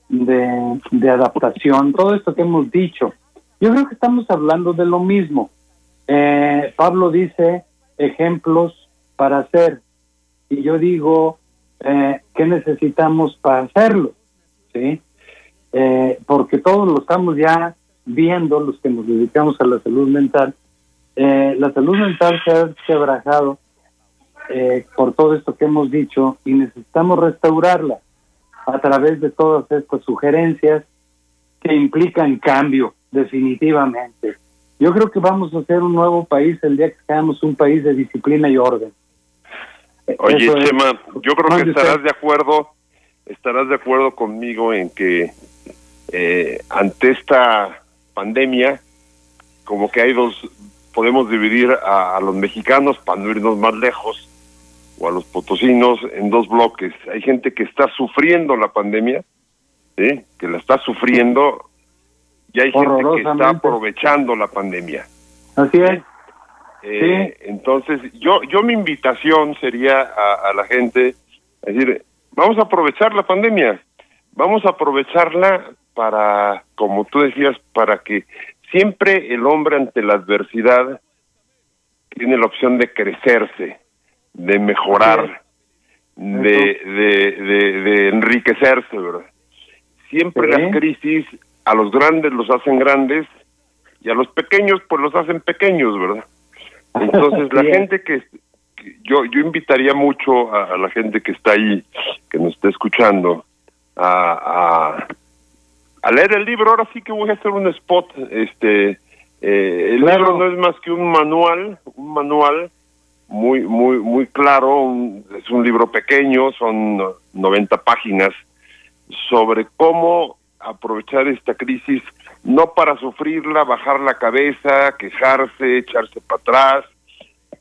de, de, adaptación, todo esto que hemos dicho. Yo creo que estamos hablando de lo mismo. Pablo dice ejemplos para hacer, y yo digo, eh, ¿qué necesitamos para hacerlo? ¿Sí? eh, porque todos lo estamos ya viendo, los que nos dedicamos a la salud mental, eh, la salud mental se ha quebrajado eh, por todo esto que hemos dicho y necesitamos restaurarla a través de todas estas sugerencias que implican cambio, definitivamente. Yo creo que vamos a ser un nuevo país el día que seamos un país de disciplina y orden. Oye, Chema, yo creo que estarás de acuerdo, estarás de acuerdo conmigo en que eh, ante esta pandemia, como que hay dos, podemos dividir a, los mexicanos para no irnos más lejos, o a los potosinos en dos bloques. Hay gente que está sufriendo la pandemia, ¿sí? que la está sufriendo, y hay gente que está aprovechando la pandemia. Así es. Eh, entonces, yo, yo mi invitación sería a, a la gente, es decir, vamos a aprovechar la pandemia, vamos a aprovecharla para, como tú decías, para que siempre el hombre ante la adversidad tiene la opción de crecerse, de mejorar, de, de, de, enriquecerse, ¿verdad? Siempre las crisis a los grandes los hacen grandes y a los pequeños pues los hacen pequeños, ¿verdad? (laughs) Entonces la gente que, yo yo invitaría mucho a, la gente que está ahí, que nos está escuchando, a, a, leer el libro. Ahora sí que voy a hacer un spot. Este, eh, el libro no es más que un manual, un manual muy muy muy claro. es un libro pequeño, son 90 páginas sobre cómo aprovechar esta crisis no para sufrirla, bajar la cabeza, quejarse, echarse para atrás,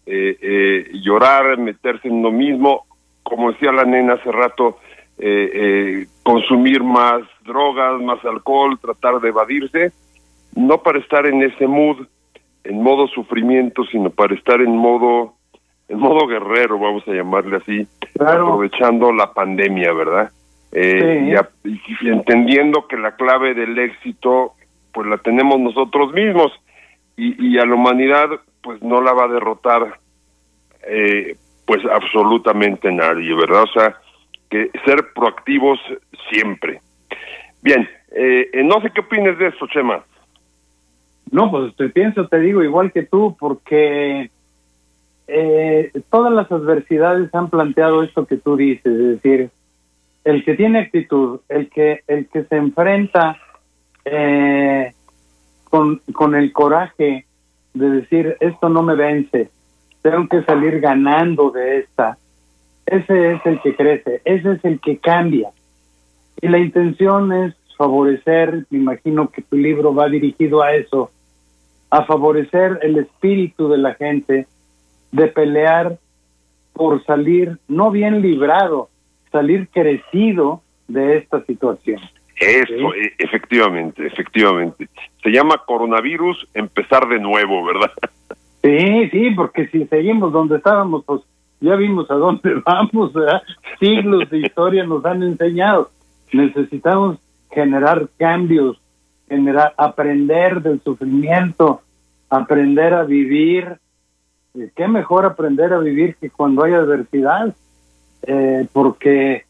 eh, eh, llorar, meterse en lo mismo, como decía la nena hace rato, eh, consumir más drogas, más alcohol, tratar de evadirse, no para estar en ese mood, en modo sufrimiento, sino para estar en modo, en modo guerrero, vamos a llamarle así, aprovechando la pandemia, ¿verdad? Eh, y, entendiendo que la clave del éxito pues la tenemos nosotros mismos y, y a la humanidad pues no la va a derrotar eh, pues absolutamente nadie, ¿verdad? O sea, que ser proactivos siempre. Bien, eh, no sé qué opines de esto, Chema. No, pues te pienso, te digo, igual que tú, porque eh, todas las adversidades han planteado esto que tú dices, es decir, el que tiene actitud, el que, el que se enfrenta eh, con, con el coraje de decir, esto no me vence, tengo que salir ganando de esta, ese es el que crece, ese es el que cambia. Y la intención es favorecer, me imagino que tu libro va dirigido a eso, a favorecer el espíritu de la gente, de pelear por salir no bien librado, salir crecido de esta situación. Eso, e, efectivamente, efectivamente. Se llama coronavirus, empezar de nuevo, ¿verdad? Sí, sí, porque si seguimos donde estábamos, pues ya vimos a dónde (laughs) vamos, ¿verdad? Siglos de historia nos han enseñado. Necesitamos generar cambios, generar, aprender del sufrimiento, aprender a vivir. ¿Qué mejor aprender a vivir que cuando hay adversidad? eh, porque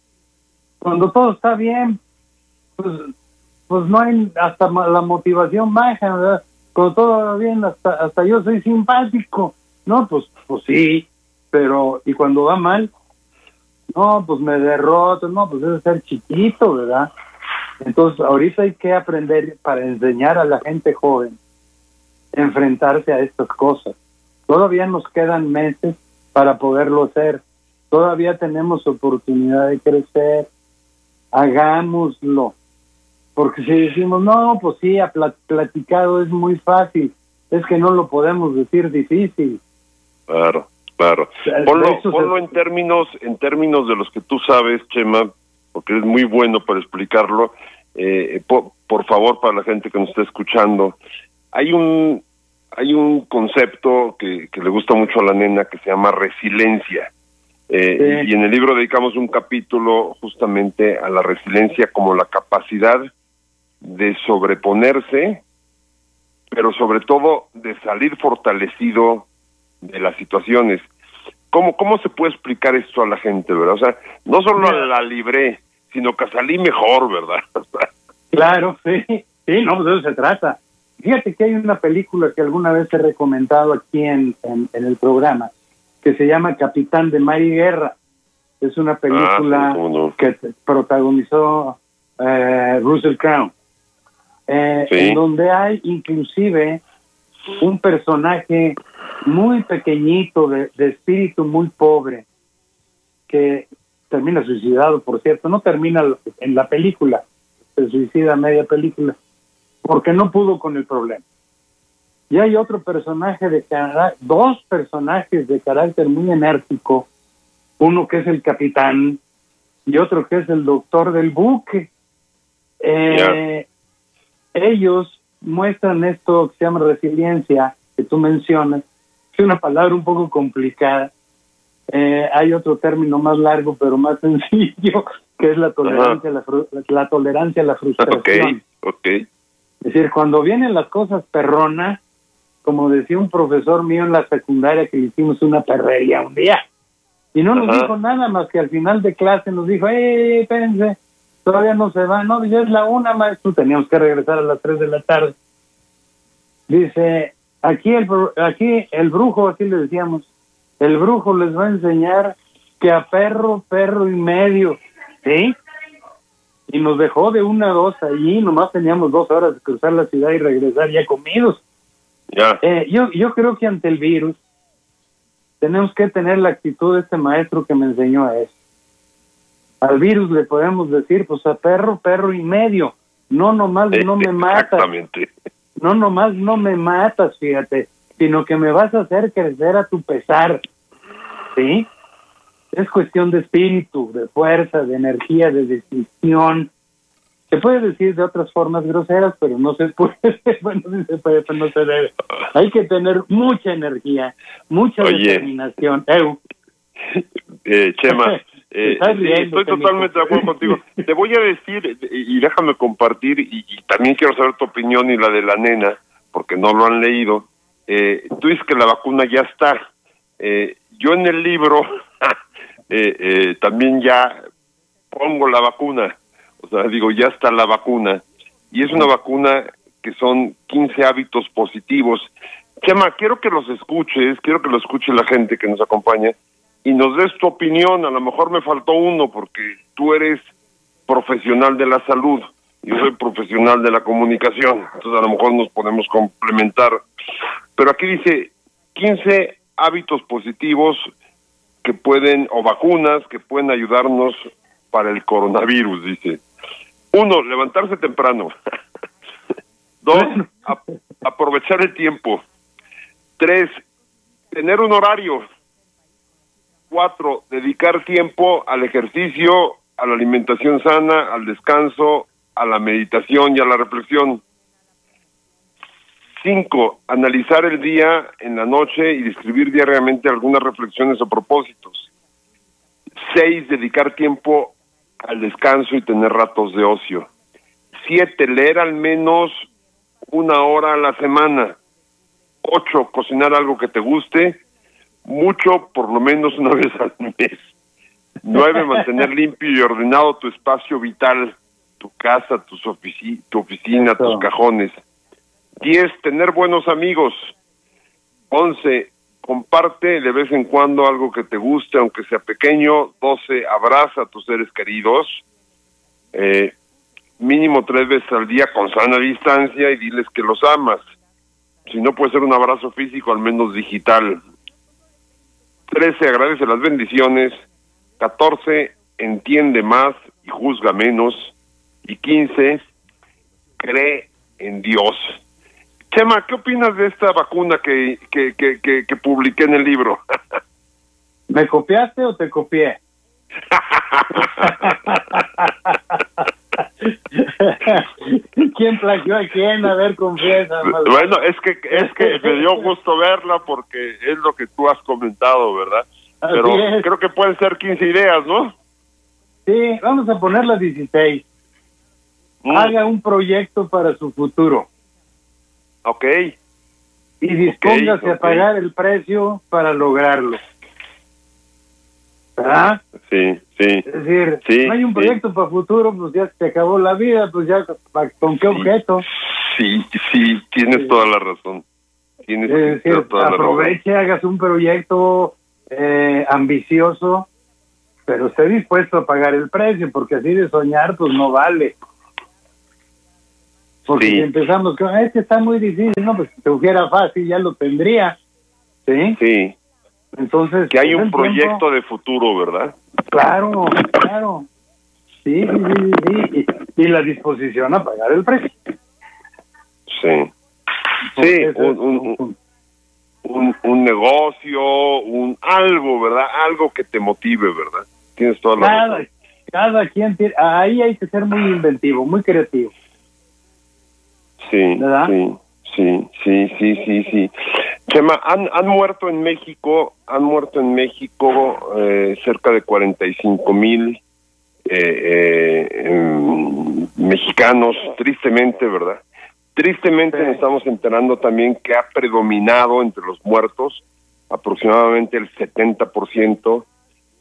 cuando todo está bien, pues, pues no hay hasta la motivación baja, ¿verdad? Cuando todo va bien, hasta, hasta yo soy simpático, ¿no? Pues, pues sí, pero y cuando va mal, no, pues me derroto, no, pues es ser chiquito, ¿verdad? Entonces, ahorita hay que aprender para enseñar a la gente joven enfrentarse a estas cosas. Todavía nos quedan meses para poderlo hacer todavía tenemos oportunidad de crecer, hagámoslo. Porque si decimos, no, pues sí, ha platicado es muy fácil, es que no lo podemos decir difícil. Claro, claro. Ponlo, en términos, en términos de los que tú sabes, Chema, porque es muy bueno para explicarlo. Eh, por, por favor, para la gente que nos está escuchando, hay un hay un concepto que, que le gusta mucho a la nena que se llama resiliencia. Eh, y en el libro dedicamos un capítulo justamente a la resiliencia como la capacidad de sobreponerse, pero sobre todo de salir fortalecido de las situaciones. ¿Cómo, ¿Cómo se puede explicar esto a la gente, verdad? O sea, no solo la libré, sino que salí mejor, ¿verdad? (laughs) Claro, sí, sí, no, de eso se trata. Fíjate que hay una película que alguna vez he recomendado aquí en, en, el programa, que se llama Capitán de Mar y Guerra. Es una película Ah, que protagonizó eh, Russell Crowe, eh, Sí. en donde hay inclusive un personaje muy pequeñito, de, de espíritu muy pobre, que termina suicidado, por cierto, no termina en la película, se suicida media película, porque no pudo con el problema. Y hay otro personaje de cara- dos personajes de carácter muy enérgico, uno que es el capitán y otro que es el doctor del buque. Eh, Ellos muestran esto que se llama resiliencia, que tú mencionas, es una palabra un poco complicada. Eh, hay otro término más largo pero más (laughs) sencillo, que es la tolerancia, a la, la tolerancia a la frustración. ok. Es decir, cuando vienen las cosas perronas, como decía un profesor mío en la secundaria que le hicimos una perrería un día, y no nos Ajá. dijo nada más que al final de clase nos dijo, ¡eh, espérense! Todavía no se va, no, ya es la una, maestro, teníamos que regresar a las tres de la tarde. Dice, aquí el, aquí el brujo, así le decíamos, el brujo les va a enseñar que a perro, perro y medio, ¿sí? Y nos dejó de una a dos allí, nomás teníamos dos horas de cruzar la ciudad y regresar ya comidos. Ya. Eh, yo, yo creo que ante el virus tenemos que tener la actitud de este maestro que me enseñó a eso. Al virus le podemos decir, pues a perro, perro y medio, no nomás no me matas, no nomás no me matas, fíjate, sino que me vas a hacer crecer a tu pesar, ¿sí? Es cuestión de espíritu, de fuerza, de energía, de decisión. Se puede decir de otras formas groseras, pero no se puede, (laughs) bueno, se puede, pero no se debe. Hay que tener mucha energía, mucha Oye. determinación. Eu, (laughs) Eh, Chema, (laughs) eh, riendo, estoy totalmente de acuerdo contigo. Te voy a decir, y déjame compartir, y, y también quiero saber tu opinión y la de la nena, porque no lo han leído. Eh, tú dices que la vacuna ya está. Eh, yo en el libro eh, eh, también ya pongo la vacuna. O sea, digo, ya está la vacuna. Y es una vacuna que son 15 hábitos positivos. Chema, quiero que los escuches, quiero que lo escuche la gente que nos acompaña y nos des tu opinión. A lo mejor me faltó uno porque tú eres profesional de la salud, yo soy profesional de la comunicación, entonces a lo mejor nos podemos complementar. Pero aquí dice 15 hábitos positivos que pueden, o vacunas que pueden ayudarnos para el coronavirus, dice. Uno, levantarse temprano. (laughs) Dos, ap- aprovechar el tiempo. Tres, tener un horario. Cuatro, dedicar tiempo al ejercicio, a la alimentación sana, al descanso, a la meditación y a la reflexión. Cinco, analizar el día en la noche y describir diariamente algunas reflexiones o propósitos. Seis, dedicar tiempo al descanso y tener ratos de ocio. Siete, leer al menos una hora a la semana. Ocho, cocinar algo que te guste. Mucho, por lo menos una (laughs) vez al mes. Nueve, mantener limpio y ordenado tu espacio vital, tu casa, tus ofici- tu oficina, tus cajones. Diez, tener buenos amigos. Once, comparte de vez en cuando algo que te guste, aunque sea pequeño. Doce, abraza a tus seres queridos. Eh, mínimo tres veces al día con sana distancia y diles que los amas. Si no puede ser un abrazo físico, al menos digital. 13. Agradece las bendiciones. 14. Entiende más y juzga menos. Y 15. Cree en Dios. Chema, ¿qué opinas de esta vacuna que, que, que, que, que publiqué en el libro? (laughs) ¿Me copiaste o te copié? (laughs) ¿Quién plagió a quién? A ver, confiesa. bueno, es que es que me dio (laughs) gusto verla porque es lo que tú has comentado, ¿verdad? Así Pero es. creo que pueden ser 15 ideas, ¿no? Sí, vamos a poner las 16. Mm, Haga un proyecto para su futuro Ok, y dispóngase a pagar el precio para lograrlo. ¿verdad? Sí, sí. Es decir, Sí, no hay un sí. proyecto para futuro, pues ya se acabó la vida, pues ya, ¿pa- ¿con qué objeto? Sí, sí, tienes Sí. toda la razón. Tienes Es decir, toda la razón. aproveche, hagas un proyecto eh, ambicioso, pero esté dispuesto a pagar el precio, porque así de soñar, pues no vale. Porque Sí. si empezamos con, es que está muy difícil, no, pues si te fuera fácil, ya lo tendría. ¿Sí? Sí, Entonces. que hay un tiempo- proyecto de futuro, ¿verdad? Claro, claro. Sí, sí, sí, sí. Y, y la disposición a pagar el precio. Sí. Sí, un, un, un, un- un negocio, un algo, ¿verdad? Algo que te motive, ¿verdad? Tienes toda la Cada, razón. cada quien tiene, ahí hay que ser muy inventivo, muy creativo. Sí, ¿Verdad? sí, sí, sí, sí, sí, sí. Chema, han, han muerto en México, han muerto en México eh, cerca de 45 mil eh, eh, em, mexicanos, tristemente, ¿verdad? Tristemente Sí. nos estamos enterando también que ha predominado entre los muertos aproximadamente el 70%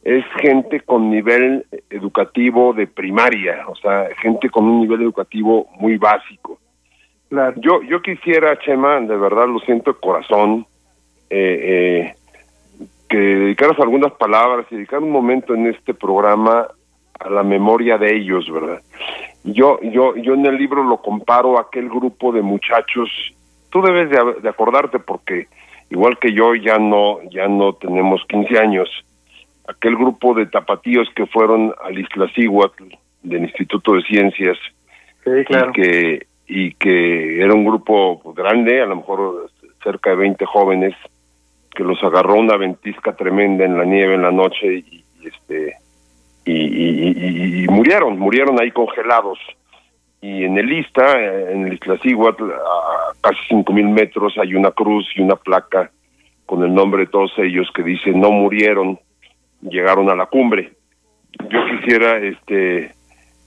es gente con nivel educativo de primaria, o sea, gente con un nivel educativo muy básico. Claro. Yo, yo quisiera, Chema, de verdad lo siento de corazón, eh, eh, que dedicaras algunas palabras y dedicar un momento en este programa a la memoria de ellos, ¿verdad? Yo, yo, yo en el libro lo comparo a aquel grupo de muchachos. Tú debes de, de acordarte porque igual que yo ya no, ya no tenemos 15 años. Aquel grupo de tapatíos que fueron al Iztaccíhuatl del Instituto de Ciencias Sí, claro. y que y que era un grupo pues, grande, a lo mejor cerca de 20 jóvenes, que los agarró una ventisca tremenda en la nieve en la noche y, este y, murieron, murieron ahí congelados. Y en el Ista, en el Iztaccíhuatl, a casi 5.000 metros, hay una cruz y una placa con el nombre de todos ellos que dice no murieron, llegaron a la cumbre. Yo quisiera este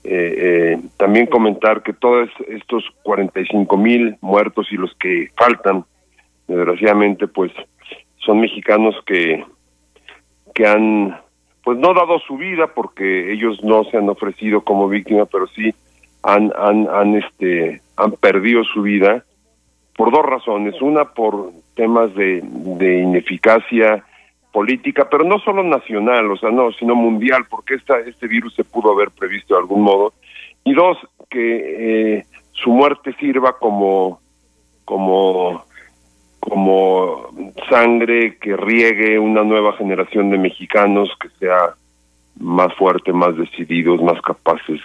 eh, eh, también comentar que todos estos 45 mil muertos y los que faltan, desgraciadamente, pues son mexicanos que, que han, pues no dado su vida porque ellos no se han ofrecido como víctima, pero sí han, han, este, han perdido su vida por dos razones. Una, por temas de ineficacia política, pero no solo nacional, o sea, no, sino mundial, porque esta, este virus se pudo haber previsto de algún modo. Y dos, que eh, su muerte sirva como, como, como sangre que riegue una nueva generación de mexicanos que sea más fuerte, más decididos, más capaces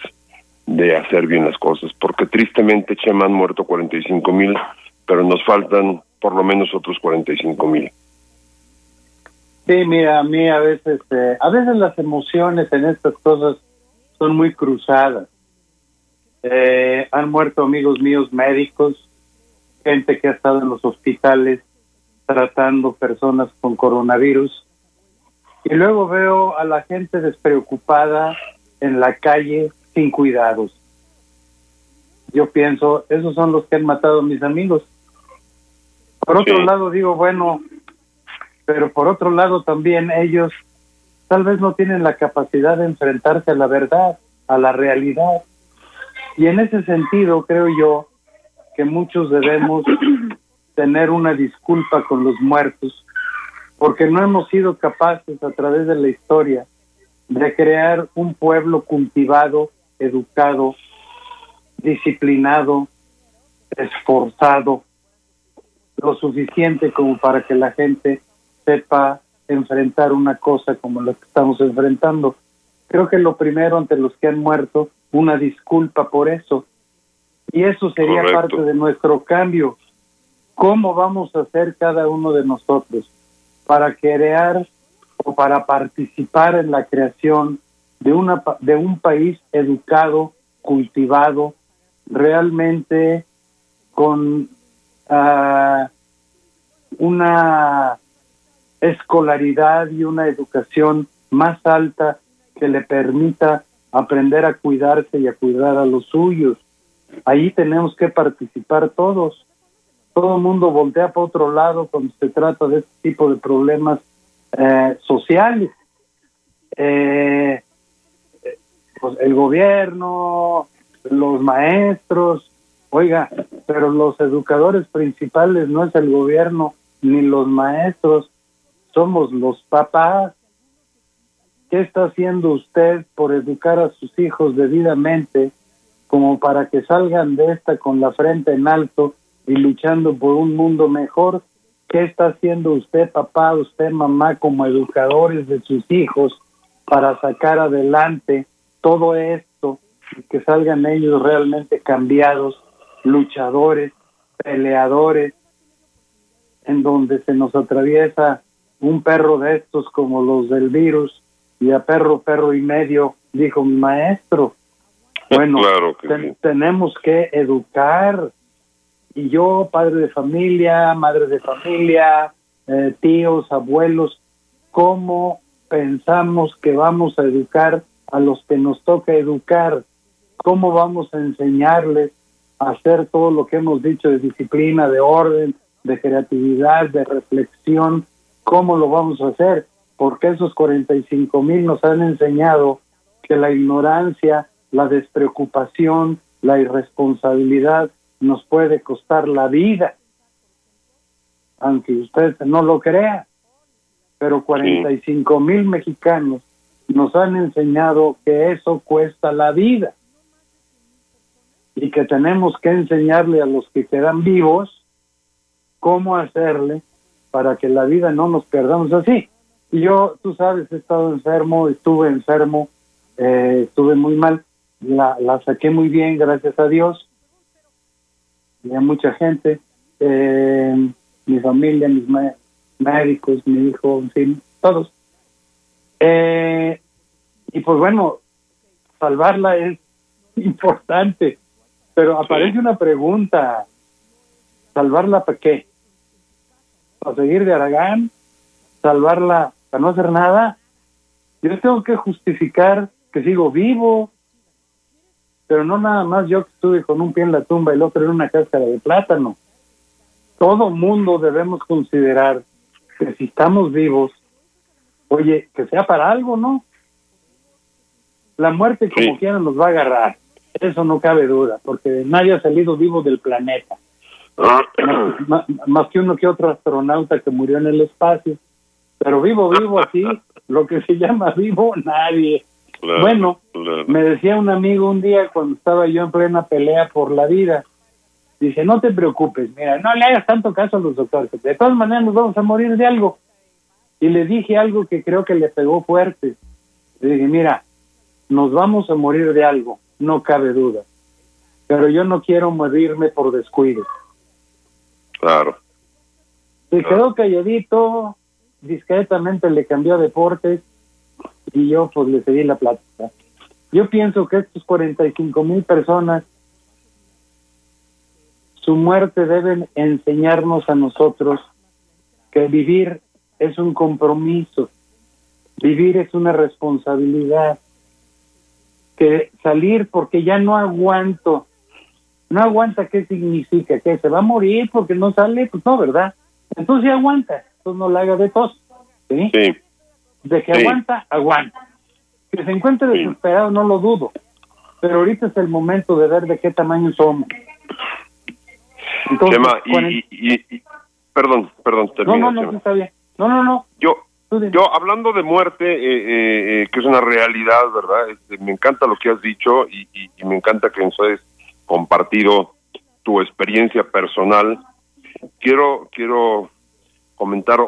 de hacer bien las cosas, porque tristemente Chema han muerto 45 mil, pero nos faltan por lo menos otros 45 mil. Sí, mira, a mí a veces, eh, a veces las emociones en estas cosas son muy cruzadas. Eh, han muerto amigos míos médicos, gente que ha estado en los hospitales tratando personas con coronavirus. Y luego veo a la gente despreocupada en la calle sin cuidados. Yo pienso, esos son los que han matado a mis amigos. Por otro Sí. lado digo, bueno, pero por otro lado también ellos tal vez no tienen la capacidad de enfrentarse a la verdad, a la realidad. Y en ese sentido creo yo que muchos debemos (coughs) tener una disculpa con los muertos, porque no hemos sido capaces a través de la historia de crear un pueblo cultivado, educado, disciplinado, esforzado, lo suficiente como para que la gente sepa enfrentar una cosa como la que estamos enfrentando. Creo que lo primero ante los que han muerto, una disculpa por eso. Y eso sería Correcto. parte de nuestro cambio. ¿Cómo vamos a hacer cada uno de nosotros para crear o para participar en la creación de, una, de un país educado, cultivado, realmente con ah, una escolaridad y una educación más alta que le permita aprender a cuidarse y a cuidar a los suyos. Ahí tenemos que participar todos. Todo el mundo voltea para otro lado cuando se trata de este tipo de problemas eh, sociales. eh, pues el gobierno, los maestros, oiga, pero los educadores principales no es el gobierno ni los maestros, somos los papás. ¿Qué está haciendo usted por educar a sus hijos debidamente como para que salgan de esta con la frente en alto y luchando por un mundo mejor? ¿Qué está haciendo usted, papá, usted, mamá, como educadores de sus hijos para sacar adelante todo esto y que salgan ellos realmente cambiados, luchadores, peleadores, en donde se nos atraviesa un perro de estos como los del virus y a perro, perro y medio, dijo mi maestro. (laughs) Bueno, tenemos que educar. Y yo, padre de familia, madre de familia, eh, tíos, abuelos, ¿cómo pensamos que vamos a educar a los que nos toca educar? ¿Cómo vamos a enseñarles a hacer todo lo que hemos dicho de disciplina, de orden, de creatividad, de reflexión? ¿Cómo lo vamos a hacer? Porque esos 45 mil nos han enseñado que la ignorancia, la despreocupación, la irresponsabilidad nos puede costar la vida, aunque usted no lo crea pero 45 mil mexicanos nos han enseñado que eso cuesta la vida. Y que tenemos que enseñarle a los que quedan vivos cómo hacerle para que la vida no nos perdamos así. Y yo, tú sabes, he estado enfermo, estuve enfermo, eh, estuve muy mal, la, la saqué muy bien, gracias a Dios, y a mucha gente, eh, mi familia, mis, médicos, mi hijo, en fin, todos. Eh, y pues bueno, salvarla es (laughs) importante, pero aparece una pregunta, ¿salvarla para qué? ¿Para seguir de Aragán? ¿Salvarla para no hacer nada? Yo tengo que justificar que sigo vivo, pero no nada más yo que estuve con un pie en la tumba y el otro en una cáscara de plátano. Todo mundo debemos considerar que si estamos vivos, oye, que sea para algo, ¿no? La muerte como quiera nos va a agarrar, eso no cabe duda, porque nadie ha salido vivo del planeta. Más, que uno que otro astronauta que murió en el espacio, pero vivo, vivo así, (laughs) lo que se llama vivo, nadie. bueno, me decía un amigo un día cuando estaba yo en plena pelea por la vida, Dice, no te preocupes, mira, no le hagas tanto caso a los doctores, de todas maneras nos vamos a morir de algo. Y le dije algo que creo que le pegó fuerte. Le dije, mira, nos vamos a morir de algo, no cabe duda. Pero yo no quiero morirme por descuido. Claro. Se quedó calladito, discretamente le cambió deportes y yo pues le seguí la plática. Yo pienso que estos 45 mil personas su muerte debe enseñarnos a nosotros que vivir es un compromiso, vivir es una responsabilidad, que salir porque ya no aguanto, no aguanta, ¿qué significa? ¿Que se va a morir porque no sale? Pues no, ¿verdad? Entonces aguanta, entonces no la haga de tos, ¿sí? De que aguanta, aguanta. Que se encuentre desesperado, no lo dudo, pero ahorita es el momento de ver de qué tamaño somos y, perdón, perdón, termina, No, no, está bien. No, no, no. Yo, yo hablando de muerte, eh, eh, eh, que es una realidad, ¿verdad? Este, me encanta lo que has dicho y, me encanta que compartido tu experiencia personal. Quiero, quiero comentar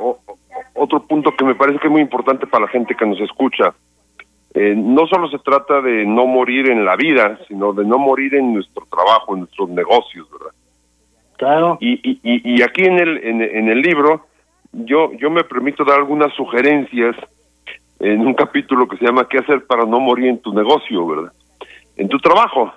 otro punto que me parece que es muy importante para la gente que nos escucha. no solo se trata de no morir en la vida, sino de no morir en nuestro trabajo, en nuestros negocios, ¿verdad? Claro. Y, y, y aquí en el, en, el libro yo, yo me permito dar algunas sugerencias en un capítulo que se llama ¿Qué hacer para no morir en tu negocio, verdad? En tu trabajo.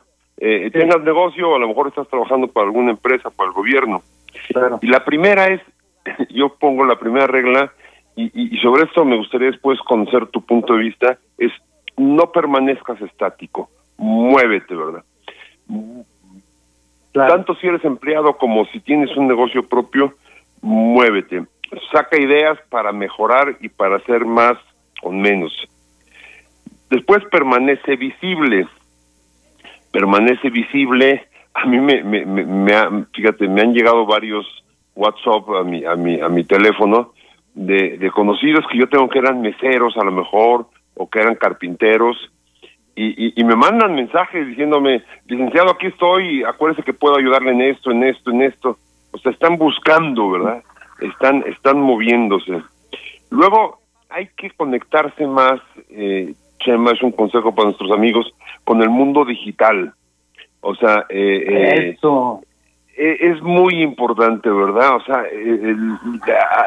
Eh, Tengas negocio a lo mejor estás trabajando para alguna empresa, para el gobierno. Claro. Y la primera es, (laughs) yo pongo la primera regla y, y, sobre esto me gustaría después conocer tu punto de vista, es no permanezcas estático, muévete, ¿verdad? Tanto si eres empleado como si tienes un negocio propio, muévete. Saca ideas para mejorar y para hacer más o menos. Después permanece visible. Permanece visible. A mí me, me, me, me fíjate, me han llegado varios WhatsApp a mi, a mi, a mi teléfono de, de conocidos que yo tengo que eran meseros a lo mejor, o que eran carpinteros, y, y, me mandan mensajes diciéndome, licenciado, aquí estoy, acuérdese que puedo ayudarle en esto, en esto, en esto. O sea, están buscando, ¿verdad? Están, están moviéndose. Luego, hay que conectarse más, eh, Chema, es un consejo para nuestros amigos, con el mundo digital. O sea, eh, eh eso. Eh, es muy importante, ¿verdad? O sea,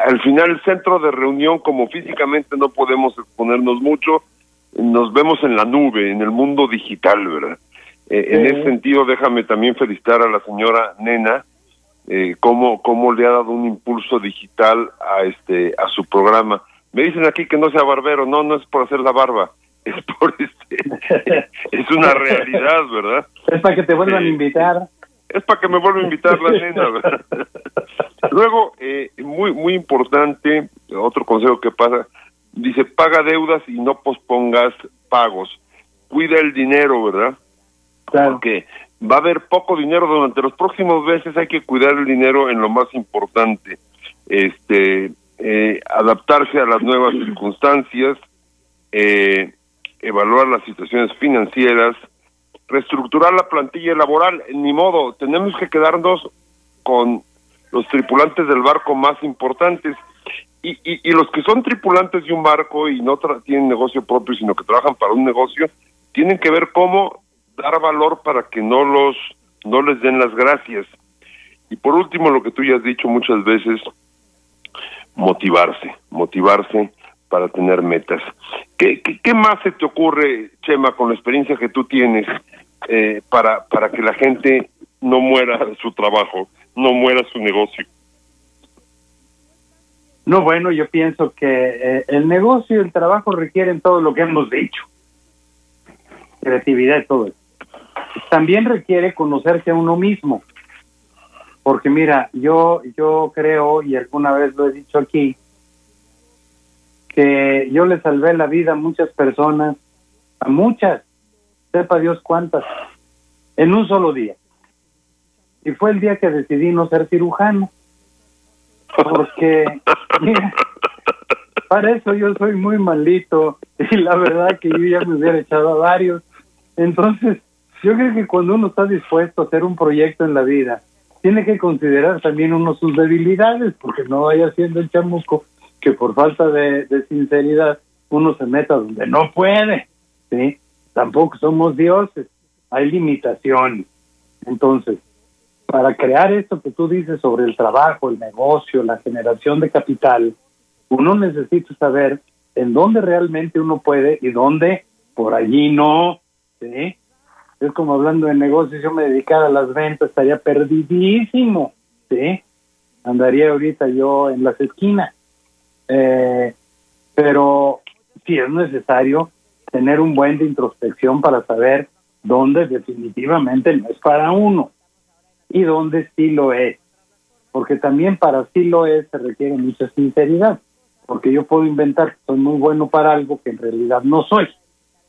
al final el centro de reunión, como físicamente no podemos exponernos mucho, nos vemos en la nube, en el mundo digital, ¿verdad? Eh, en ese sentido, déjame también felicitar a la señora Nena, eh, cómo, cómo le ha dado un impulso digital a este a su programa. Me dicen aquí que no sea barbero, no, no es por hacer la barba, es (laughs) por este, es una realidad, ¿verdad? Es para que te vuelvan a invitar. Es para que me vuelva a invitar la nena, (laughs) ¿verdad? Luego, eh, muy, muy importante, otro consejo que pasa, dice, paga deudas y no pospongas pagos. Cuida el dinero, ¿verdad? Claro. Porque va a haber poco dinero durante los próximos meses, hay que cuidar el dinero en lo más importante. Este, eh, adaptarse a las nuevas circunstancias, eh, evaluar las situaciones financieras, reestructurar la plantilla laboral, ni modo, tenemos que quedarnos con los tripulantes del barco más importantes y, y, los que son tripulantes de un barco y no tienen negocio propio, sino que trabajan para un negocio, tienen que ver cómo dar valor para que no los no les den las gracias. Y por último, lo que tú ya has dicho muchas veces, motivarse, motivarse para tener metas. ¿Qué, más se te ocurre, Chema, con la experiencia que tú tienes eh, para, para que la gente no muera su trabajo, no muera su negocio? No, bueno, yo pienso que eh, el negocio y el trabajo requieren todo lo que hemos dicho. Creatividad y todo eso. También requiere conocerse a uno mismo. Porque mira, yo, yo creo, y alguna vez lo he dicho aquí, que yo le salvé la vida a muchas personas, a muchas, sepa Dios cuántas, en un solo día. Y fue el día que decidí no ser cirujano porque (laughs) para eso yo soy muy malito y la verdad que yo ya me hubiera echado a varios. Entonces, yo creo que cuando uno está dispuesto a hacer un proyecto en la vida, tiene que considerar también uno sus debilidades, porque no vaya siendo el chamuco que por falta de, sinceridad uno se meta donde no puede, ¿sí? Tampoco somos dioses, hay limitaciones. Entonces, para crear esto que tú dices sobre el trabajo, el negocio, la generación de capital, uno necesita saber en dónde realmente uno puede y dónde por allí no. ¿sí? Es como hablando de negocios, yo me dedicara a las ventas, estaría perdidísimo. ¿sí? Andaría ahorita yo en las esquinas. Eh, pero sí es necesario tener un buen de introspección para saber dónde definitivamente no es para uno y dónde sí lo es. Porque también para sí lo es se requiere mucha sinceridad, porque yo puedo inventar que soy muy bueno para algo que en realidad no soy.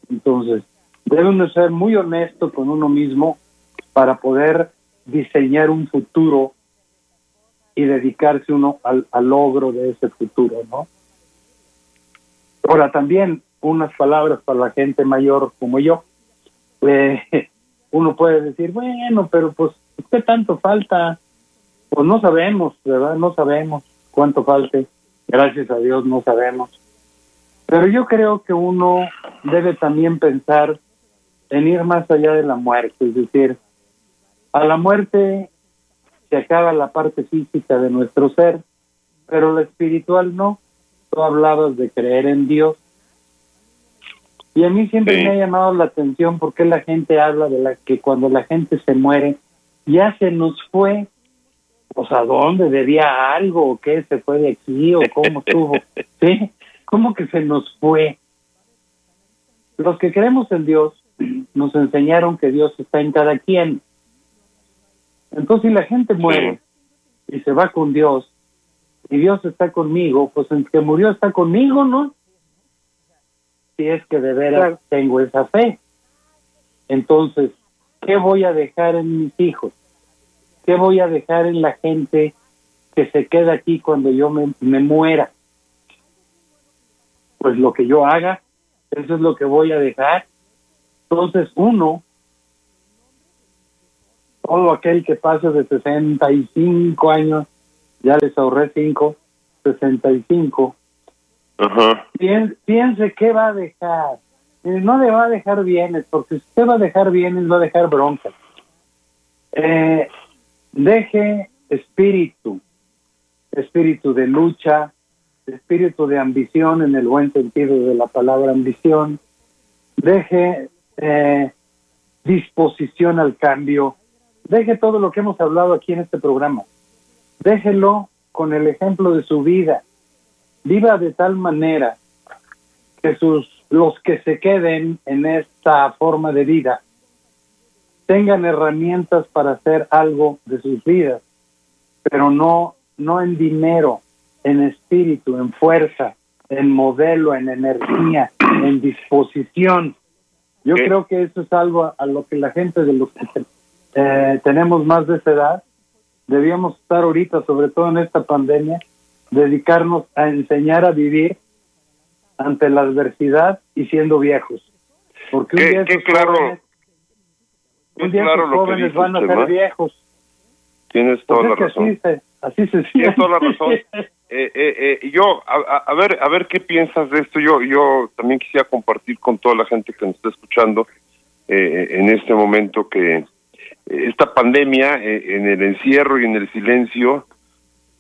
Entonces, debe uno ser muy honesto con uno mismo para poder diseñar un futuro y dedicarse uno al, logro de ese futuro, ¿no? Ahora también unas palabras para la gente mayor como yo. Eh, (laughs) uno puede decir, bueno, pero pues ¿qué tanto falta? Pues no sabemos, ¿verdad? No sabemos cuánto falte. Gracias a Dios no sabemos. Pero yo creo que uno debe también pensar en ir más allá de la muerte, es decir, a la muerte se acaba la parte física de nuestro ser, pero la espiritual no. Tú hablabas de creer en Dios. Y a mí siempre me ha llamado la atención porque la gente habla de la que cuando la gente se muere ya se nos fue. Pues a dónde debía algo o qué se fue de aquí o cómo estuvo. (laughs) ¿Sí? ¿Cómo que se nos fue? Los que creemos en Dios nos enseñaron que Dios está en cada quien. Entonces, si la gente muere y se va con Dios y Dios está conmigo, pues el que murió está conmigo, ¿no? si es que de veras tengo esa fe. Entonces, ¿qué voy a dejar en mis hijos? ¿Qué voy a dejar en la gente que se queda aquí cuando yo me, me muera? Pues lo que yo haga, eso es lo que voy a dejar. Entonces, uno, todo aquel que pase de 65 años, ya les ahorré 5, 65, Ajá. piense qué va a dejar. No le va a dejar bienes, porque si usted va a dejar bienes, va a dejar bronca. Eh, deje espíritu, espíritu de lucha, espíritu de ambición en el buen sentido de la palabra ambición. Deje eh, disposición al cambio. Deje todo lo que hemos hablado aquí en este programa. Déjelo con el ejemplo de su vida viva de tal manera que sus los que se queden en esta forma de vida tengan herramientas para hacer algo de sus vidas, pero no no en dinero, en espíritu, en fuerza, en modelo, en energía, en disposición. Yo creo que eso es algo a, lo que la gente de los que eh, tenemos más de esa edad debíamos estar ahorita, sobre todo en esta pandemia, dedicarnos a enseñar a vivir ante la adversidad y siendo viejos. Porque un día esos claro, jóvenes, un día esos jóvenes van a ser viejos. Tienes toda Pues la razón. Así se, así se Tienes toda la razón. (laughs) Eh, eh, eh, yo, a, a- ver, a ver qué piensas de esto. Yo, yo también quisiera compartir con toda la gente que nos está escuchando eh, en este momento que eh, esta pandemia, eh, en el encierro y en el silencio,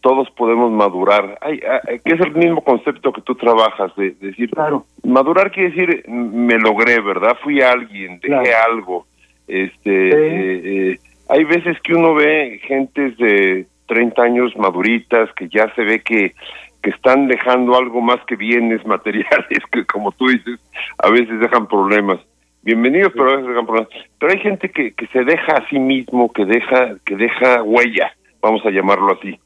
todos podemos madurar. Ay, ay, que es el mismo concepto que tú trabajas, de, de decir, Claro, madurar quiere decir me logré, ¿verdad? Fui alguien, dejé Claro. algo. Este, Sí. eh, eh, hay veces que uno ve gentes de 30 años maduritas que ya se ve que que están dejando algo más que bienes (laughs) materiales que como tú dices a veces dejan problemas bienvenidos pero veces dejan problemas pero hay gente que, que se deja a sí mismo que deja que deja huella vamos a llamarlo así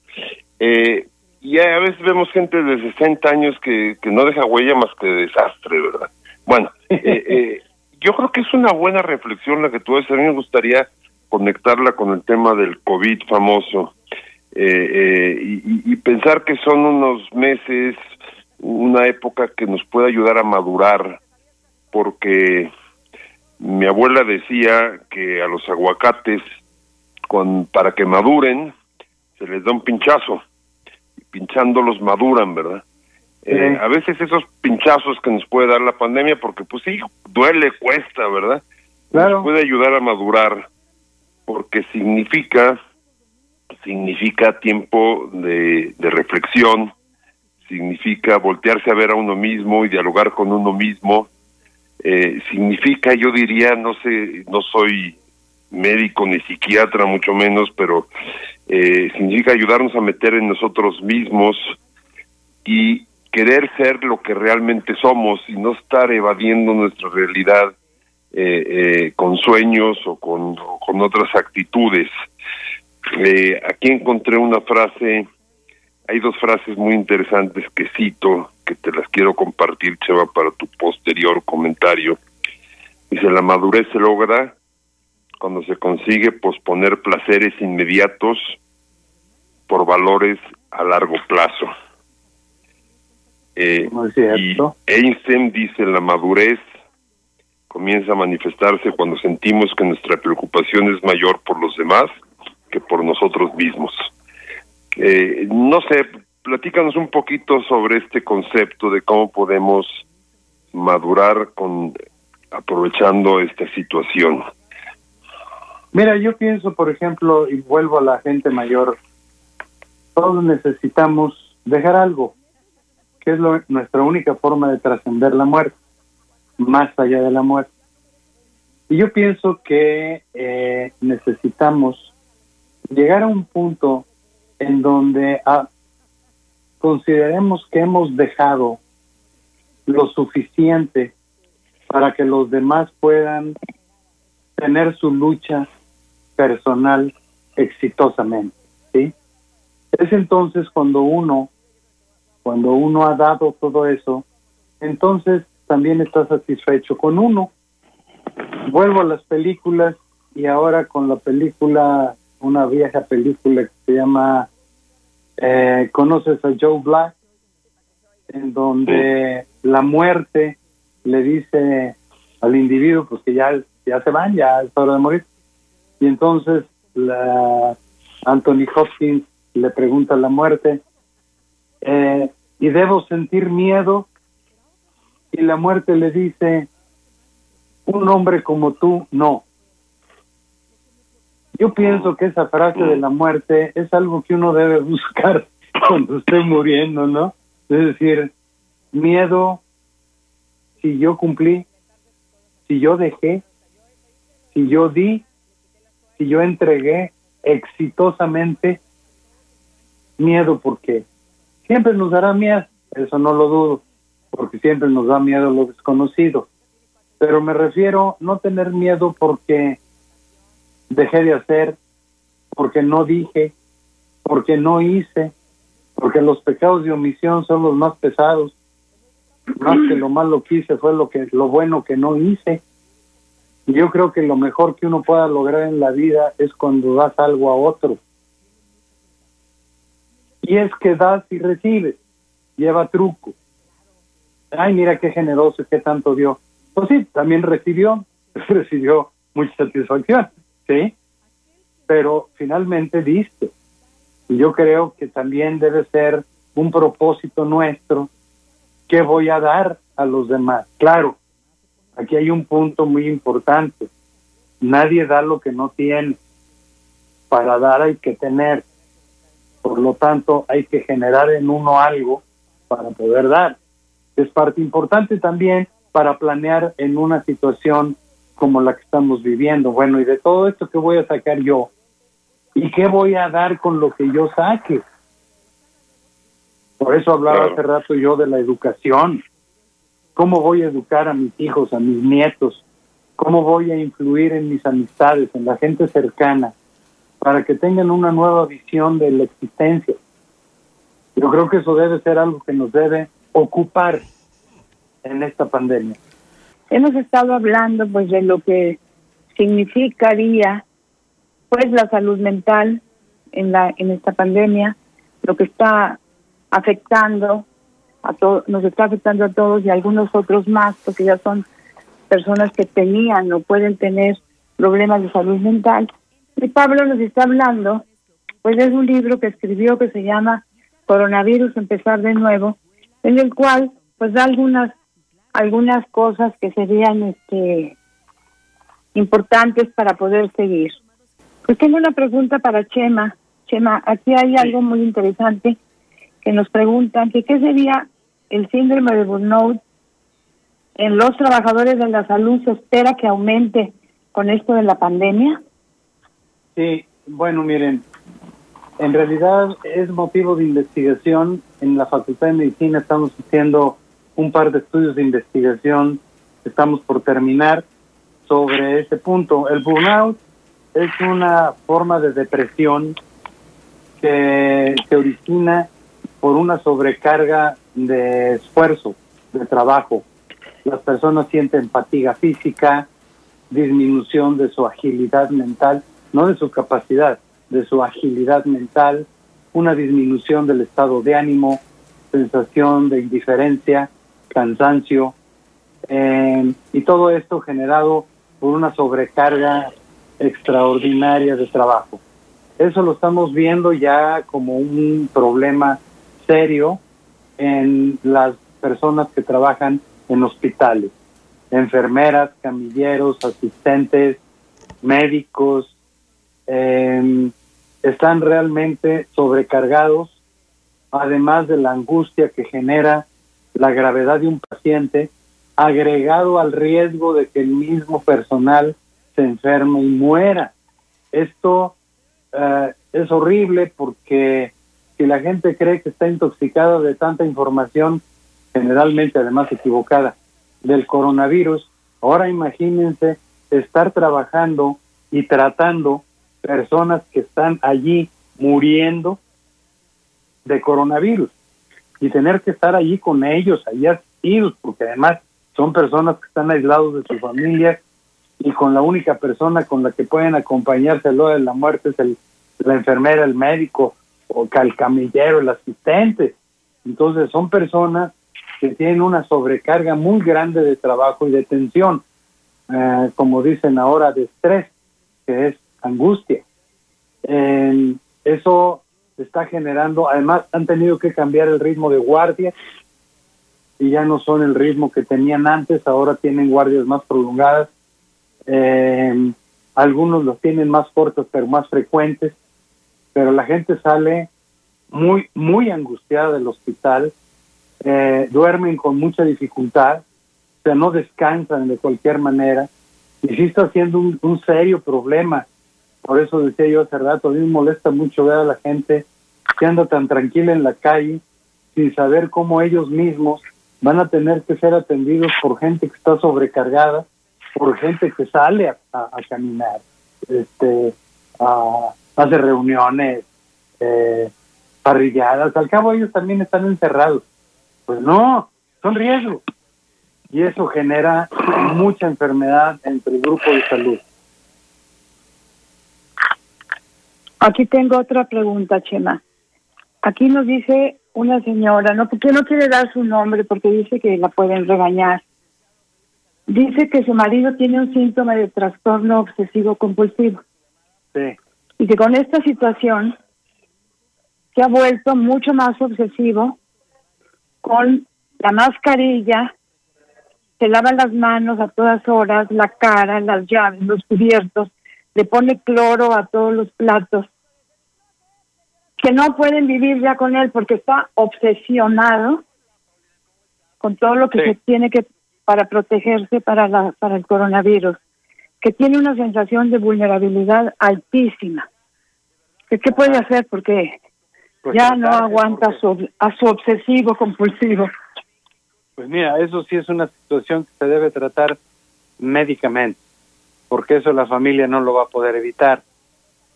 eh, y a veces vemos gente de 60 años que, que no deja huella más que desastre, ¿verdad? Bueno, (laughs) eh, eh, yo creo que es una buena reflexión la que tú haces. A mí me gustaría conectarla con el tema del COVID famoso eh, y pensar que son unos meses, una época que nos puede ayudar a madurar, porque mi abuela decía que a los aguacates, con, para que maduren, se les da un pinchazo y pinchándolos maduran, ¿verdad? Eh, a veces esos pinchazos que nos puede dar la pandemia, porque pues sí, duele, cuesta, ¿verdad? Claro. Nos puede ayudar a madurar, porque significa, significa tiempo de, de reflexión, significa voltearse a ver a uno mismo y dialogar con uno mismo, eh, significa, yo diría, no sé, no soy médico ni psiquiatra, mucho menos, pero eh, significa ayudarnos a meter en nosotros mismos y querer ser lo que realmente somos y no estar evadiendo nuestra realidad eh, eh, con sueños o con, o con otras actitudes. Aquí encontré una frase, hay dos frases muy interesantes que cito, que te las quiero compartir, Cheva, para tu posterior comentario. Dice, la madurez se logra cuando se consigue posponer placeres inmediatos por valores a largo plazo. Eh, y. Einstein dice, la madurez comienza a manifestarse cuando sentimos que nuestra preocupación es mayor por los demás que por nosotros mismos. Eh, no sé, platícanos un poquito sobre este concepto de cómo podemos madurar con aprovechando esta situación. Mira, yo pienso, por ejemplo, y vuelvo a la gente mayor, todos necesitamos dejar algo, que es lo- nuestra única forma de trascender la muerte, más allá de la muerte. Y yo pienso que eh, necesitamos llegar a un punto en donde ah, consideremos que hemos dejado lo suficiente para que los demás puedan tener su lucha personal exitosamente, ¿sí? Es entonces cuando uno, cuando uno ha dado todo eso, entonces también está satisfecho con uno. Vuelvo a las películas y ahora con la película, una vieja película que se llama eh, ¿Conoces a Joe Black? En donde la muerte le dice al individuo pues que ya, ya se van, ya es hora de morir. Y entonces la Anthony Hopkins le pregunta a la muerte, eh, ¿y debo sentir miedo? Y la muerte le dice, un hombre como tú, no. Yo pienso que esa frase de la muerte es algo que uno debe buscar (laughs) cuando esté muriendo, ¿no? Es decir, miedo si yo cumplí, si yo dejé, si yo di, si yo entregué exitosamente, miedo porque siempre nos dará miedo, eso no lo dudo, porque siempre nos da miedo lo desconocido. Pero me refiero no tener miedo porque dejé de hacer, porque no dije, porque no hice, porque los pecados de omisión son los más pesados, más que lo malo que hice fue lo que lo bueno que no hice. Y yo creo que lo mejor que uno pueda lograr en la vida es cuando das algo a otro. Y es que das y recibes, lleva truco. Ay, mira qué generoso, qué tanto dio. Pues sí, también recibió, (laughs) recibió mucha satisfacción, ¿sí? Pero finalmente diste. Y yo creo que también debe ser un propósito nuestro ¿qué voy a dar a los demás? Claro, aquí hay un punto muy importante. Nadie da lo que no tiene. Para dar hay que tener. Por lo tanto, hay que generar en uno algo para poder dar. Es parte importante también para planear en una situación como la que estamos viviendo. Bueno, y de todo esto, ¿qué voy a sacar yo? ¿Y qué voy a dar con lo que yo saque? Por eso hablaba hace rato yo de la educación. ¿Cómo voy a educar a mis hijos, a mis nietos? ¿Cómo voy a influir en mis amistades, en la gente cercana, para que tengan una nueva visión de la existencia? Yo creo que eso debe ser algo que nos debe ocupar en esta pandemia. Hemos estado hablando pues de lo que significaría pues la salud mental en la en esta pandemia, lo que está afectando a todos, nos está afectando a todos y a algunos otros más, porque ya son personas que tenían o pueden tener problemas de salud mental. Y Pablo nos está hablando, pues es un libro que escribió que se llama Coronavirus, empezar de nuevo, en el cual pues da algunas algunas cosas que serían este importantes para poder seguir. Pues tengo una pregunta para Chema. Chema, aquí hay algo muy interesante que nos preguntan que qué sería el síndrome de burnout en los trabajadores de la salud. ¿Se espera que aumente con esto de la pandemia? Sí, bueno, miren, en realidad es motivo de investigación. En la Facultad de Medicina estamos haciendo un par de estudios de investigación, estamos por terminar sobre este punto. El burnout es una forma de depresión que se origina por una sobrecarga de esfuerzo, de trabajo. Las personas sienten fatiga física, disminución de su agilidad mental, no de su capacidad, de su agilidad mental, una disminución del estado de ánimo, sensación de indiferencia, cansancio, eh, y todo esto generado por una sobrecarga extraordinaria de trabajo. Eso lo estamos viendo ya como un problema serio en las personas que trabajan en hospitales, enfermeras, camilleros, asistentes, médicos, em, están realmente sobrecargados, además de la angustia que genera la gravedad de un paciente, agregado al riesgo de que el mismo personal se enferme y muera. Esto eh, es horrible porque si la gente cree que está intoxicada de tanta información, generalmente además equivocada, del coronavirus, ahora imagínense estar trabajando y tratando personas que están allí muriendo de coronavirus y tener que estar allí con ellos, allí asistidos, porque además son personas que están aislados de su familia y con la única persona con la que pueden acompañarse a lo de la muerte es el, la enfermera, el médico, o el camillero, el asistente. Entonces son personas que tienen una sobrecarga muy grande de trabajo y de tensión, eh, como dicen ahora, de estrés, que es angustia. eso está generando, además han tenido que cambiar el ritmo de guardia y ya no son el ritmo que tenían antes, ahora tienen guardias más prolongadas. Eh, algunos los tienen más cortos pero más frecuentes, pero la gente sale muy, muy angustiada del hospital, eh, duermen con mucha dificultad, o sea, no descansan de cualquier manera, y sí está siendo un, un serio problema. Por eso decía yo hace rato, a mí me molesta mucho ver a la gente que anda tan tranquila en la calle, sin saber cómo ellos mismos van a tener que ser atendidos por gente que está sobrecargada, por gente que sale a, caminar, este, a, hacer reuniones, eh, parrilladas, al cabo ellos también están encerrados. Pues no, son riesgos. Y eso genera mucha enfermedad entre el grupo de salud. Aquí tengo otra pregunta, Chema. Aquí nos dice una señora, no porque no quiere dar su nombre porque dice que la pueden regañar. Dice que su marido tiene un síntoma de trastorno obsesivo compulsivo. Sí. Y que con esta situación se ha vuelto mucho más obsesivo con la mascarilla, se lava las manos a todas horas, la cara, las llaves, los cubiertos, le pone cloro a todos los platos, que no pueden vivir ya con él porque está obsesionado con todo lo que se tiene que para protegerse para la para el coronavirus, que tiene una sensación de vulnerabilidad altísima. ¿Qué, qué puede hacer? Porque pues ya no aguanta su, a su obsesivo compulsivo. Pues mira, eso sí es una situación que se debe tratar médicamente, porque eso la familia no lo va a poder evitar.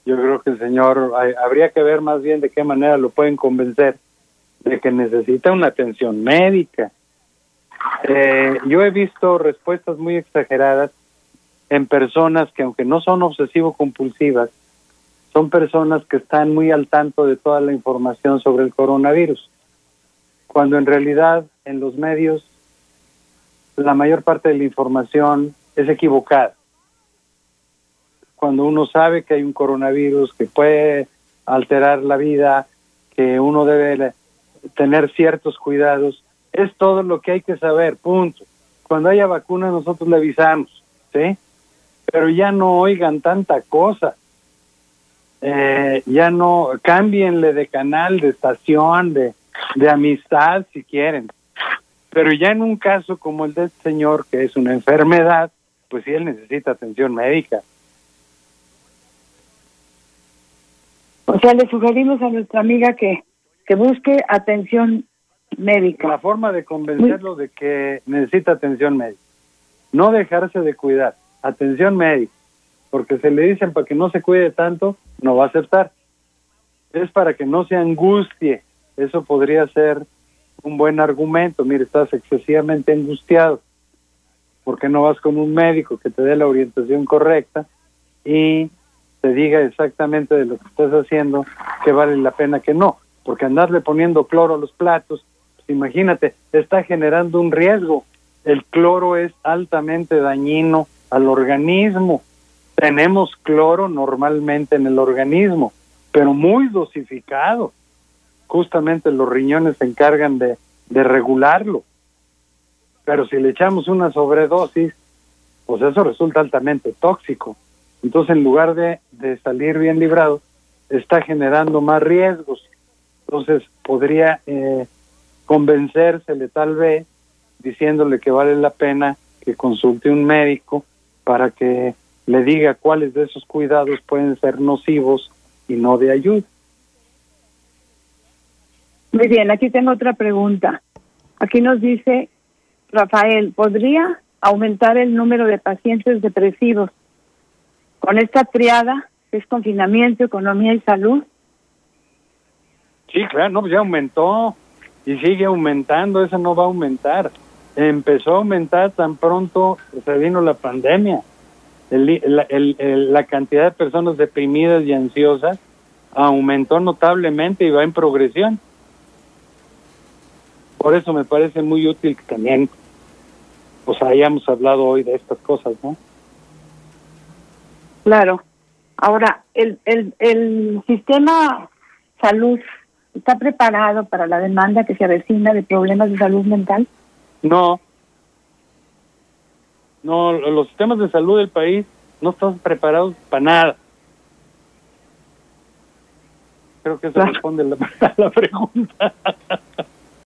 Yo creo que el señor, habría que ver más bien de qué manera lo pueden convencer de que necesita una atención médica. Eh, yo he visto respuestas muy exageradas en personas que aunque no son obsesivo-compulsivas, son personas que están muy al tanto de toda la información sobre el coronavirus, cuando en realidad en los medios la mayor parte de la información es equivocada. Cuando uno sabe que hay un coronavirus que puede alterar la vida, que uno debe tener ciertos cuidados, es todo lo que hay que saber, punto. Cuando haya vacuna nosotros le avisamos, ¿sí? Pero ya no oigan tanta cosa eh, ya no, cámbienle de canal, de estación, de, de amistad si quieren. Pero ya en un caso como el de este señor, que es una enfermedad, pues sí él necesita atención médica. O sea, le sugerimos a nuestra amiga que, que busque atención médica. La forma de convencerlo de que necesita atención médica. No dejarse de cuidar. Atención médica porque se le dicen para que no se cuide tanto, no va a aceptar. Es para que no se angustie. Eso podría ser un buen argumento. Mire, estás excesivamente angustiado. ¿Por qué no vas con un médico que te dé la orientación correcta y te diga exactamente de lo que estás haciendo que vale la pena que no? Porque andarle poniendo cloro a los platos, pues imagínate, está generando un riesgo. El cloro es altamente dañino al organismo tenemos cloro normalmente en el organismo, pero muy dosificado. Justamente los riñones se encargan de, regularlo. Pero si le echamos una sobredosis, pues eso resulta altamente tóxico. Entonces, en lugar de, de salir bien librado, está generando más riesgos. Entonces, podría eh, convencérsele tal vez diciéndole que vale la pena que consulte un médico para que le diga cuáles de esos cuidados pueden ser nocivos y no de ayuda. Muy bien, aquí tengo otra pregunta. Aquí nos dice Rafael, ¿podría aumentar el número de pacientes depresivos con esta triada que es confinamiento, economía y salud? Sí, claro, no, pues ya aumentó y sigue aumentando, eso no va a aumentar. empezó a aumentar tan pronto se vino la pandemia. El, la, el, la cantidad de personas deprimidas y ansiosas aumentó notablemente y va en progresión. Por eso me parece muy útil que también pues hayamos hablado hoy de estas cosas, ¿no? Claro. Ahora, el, el, el sistema salud está preparado para la demanda que se avecina de problemas de salud mental. No. No, los sistemas de salud del país no están preparados para nada. Creo que eso responde la, (laughs) la pregunta.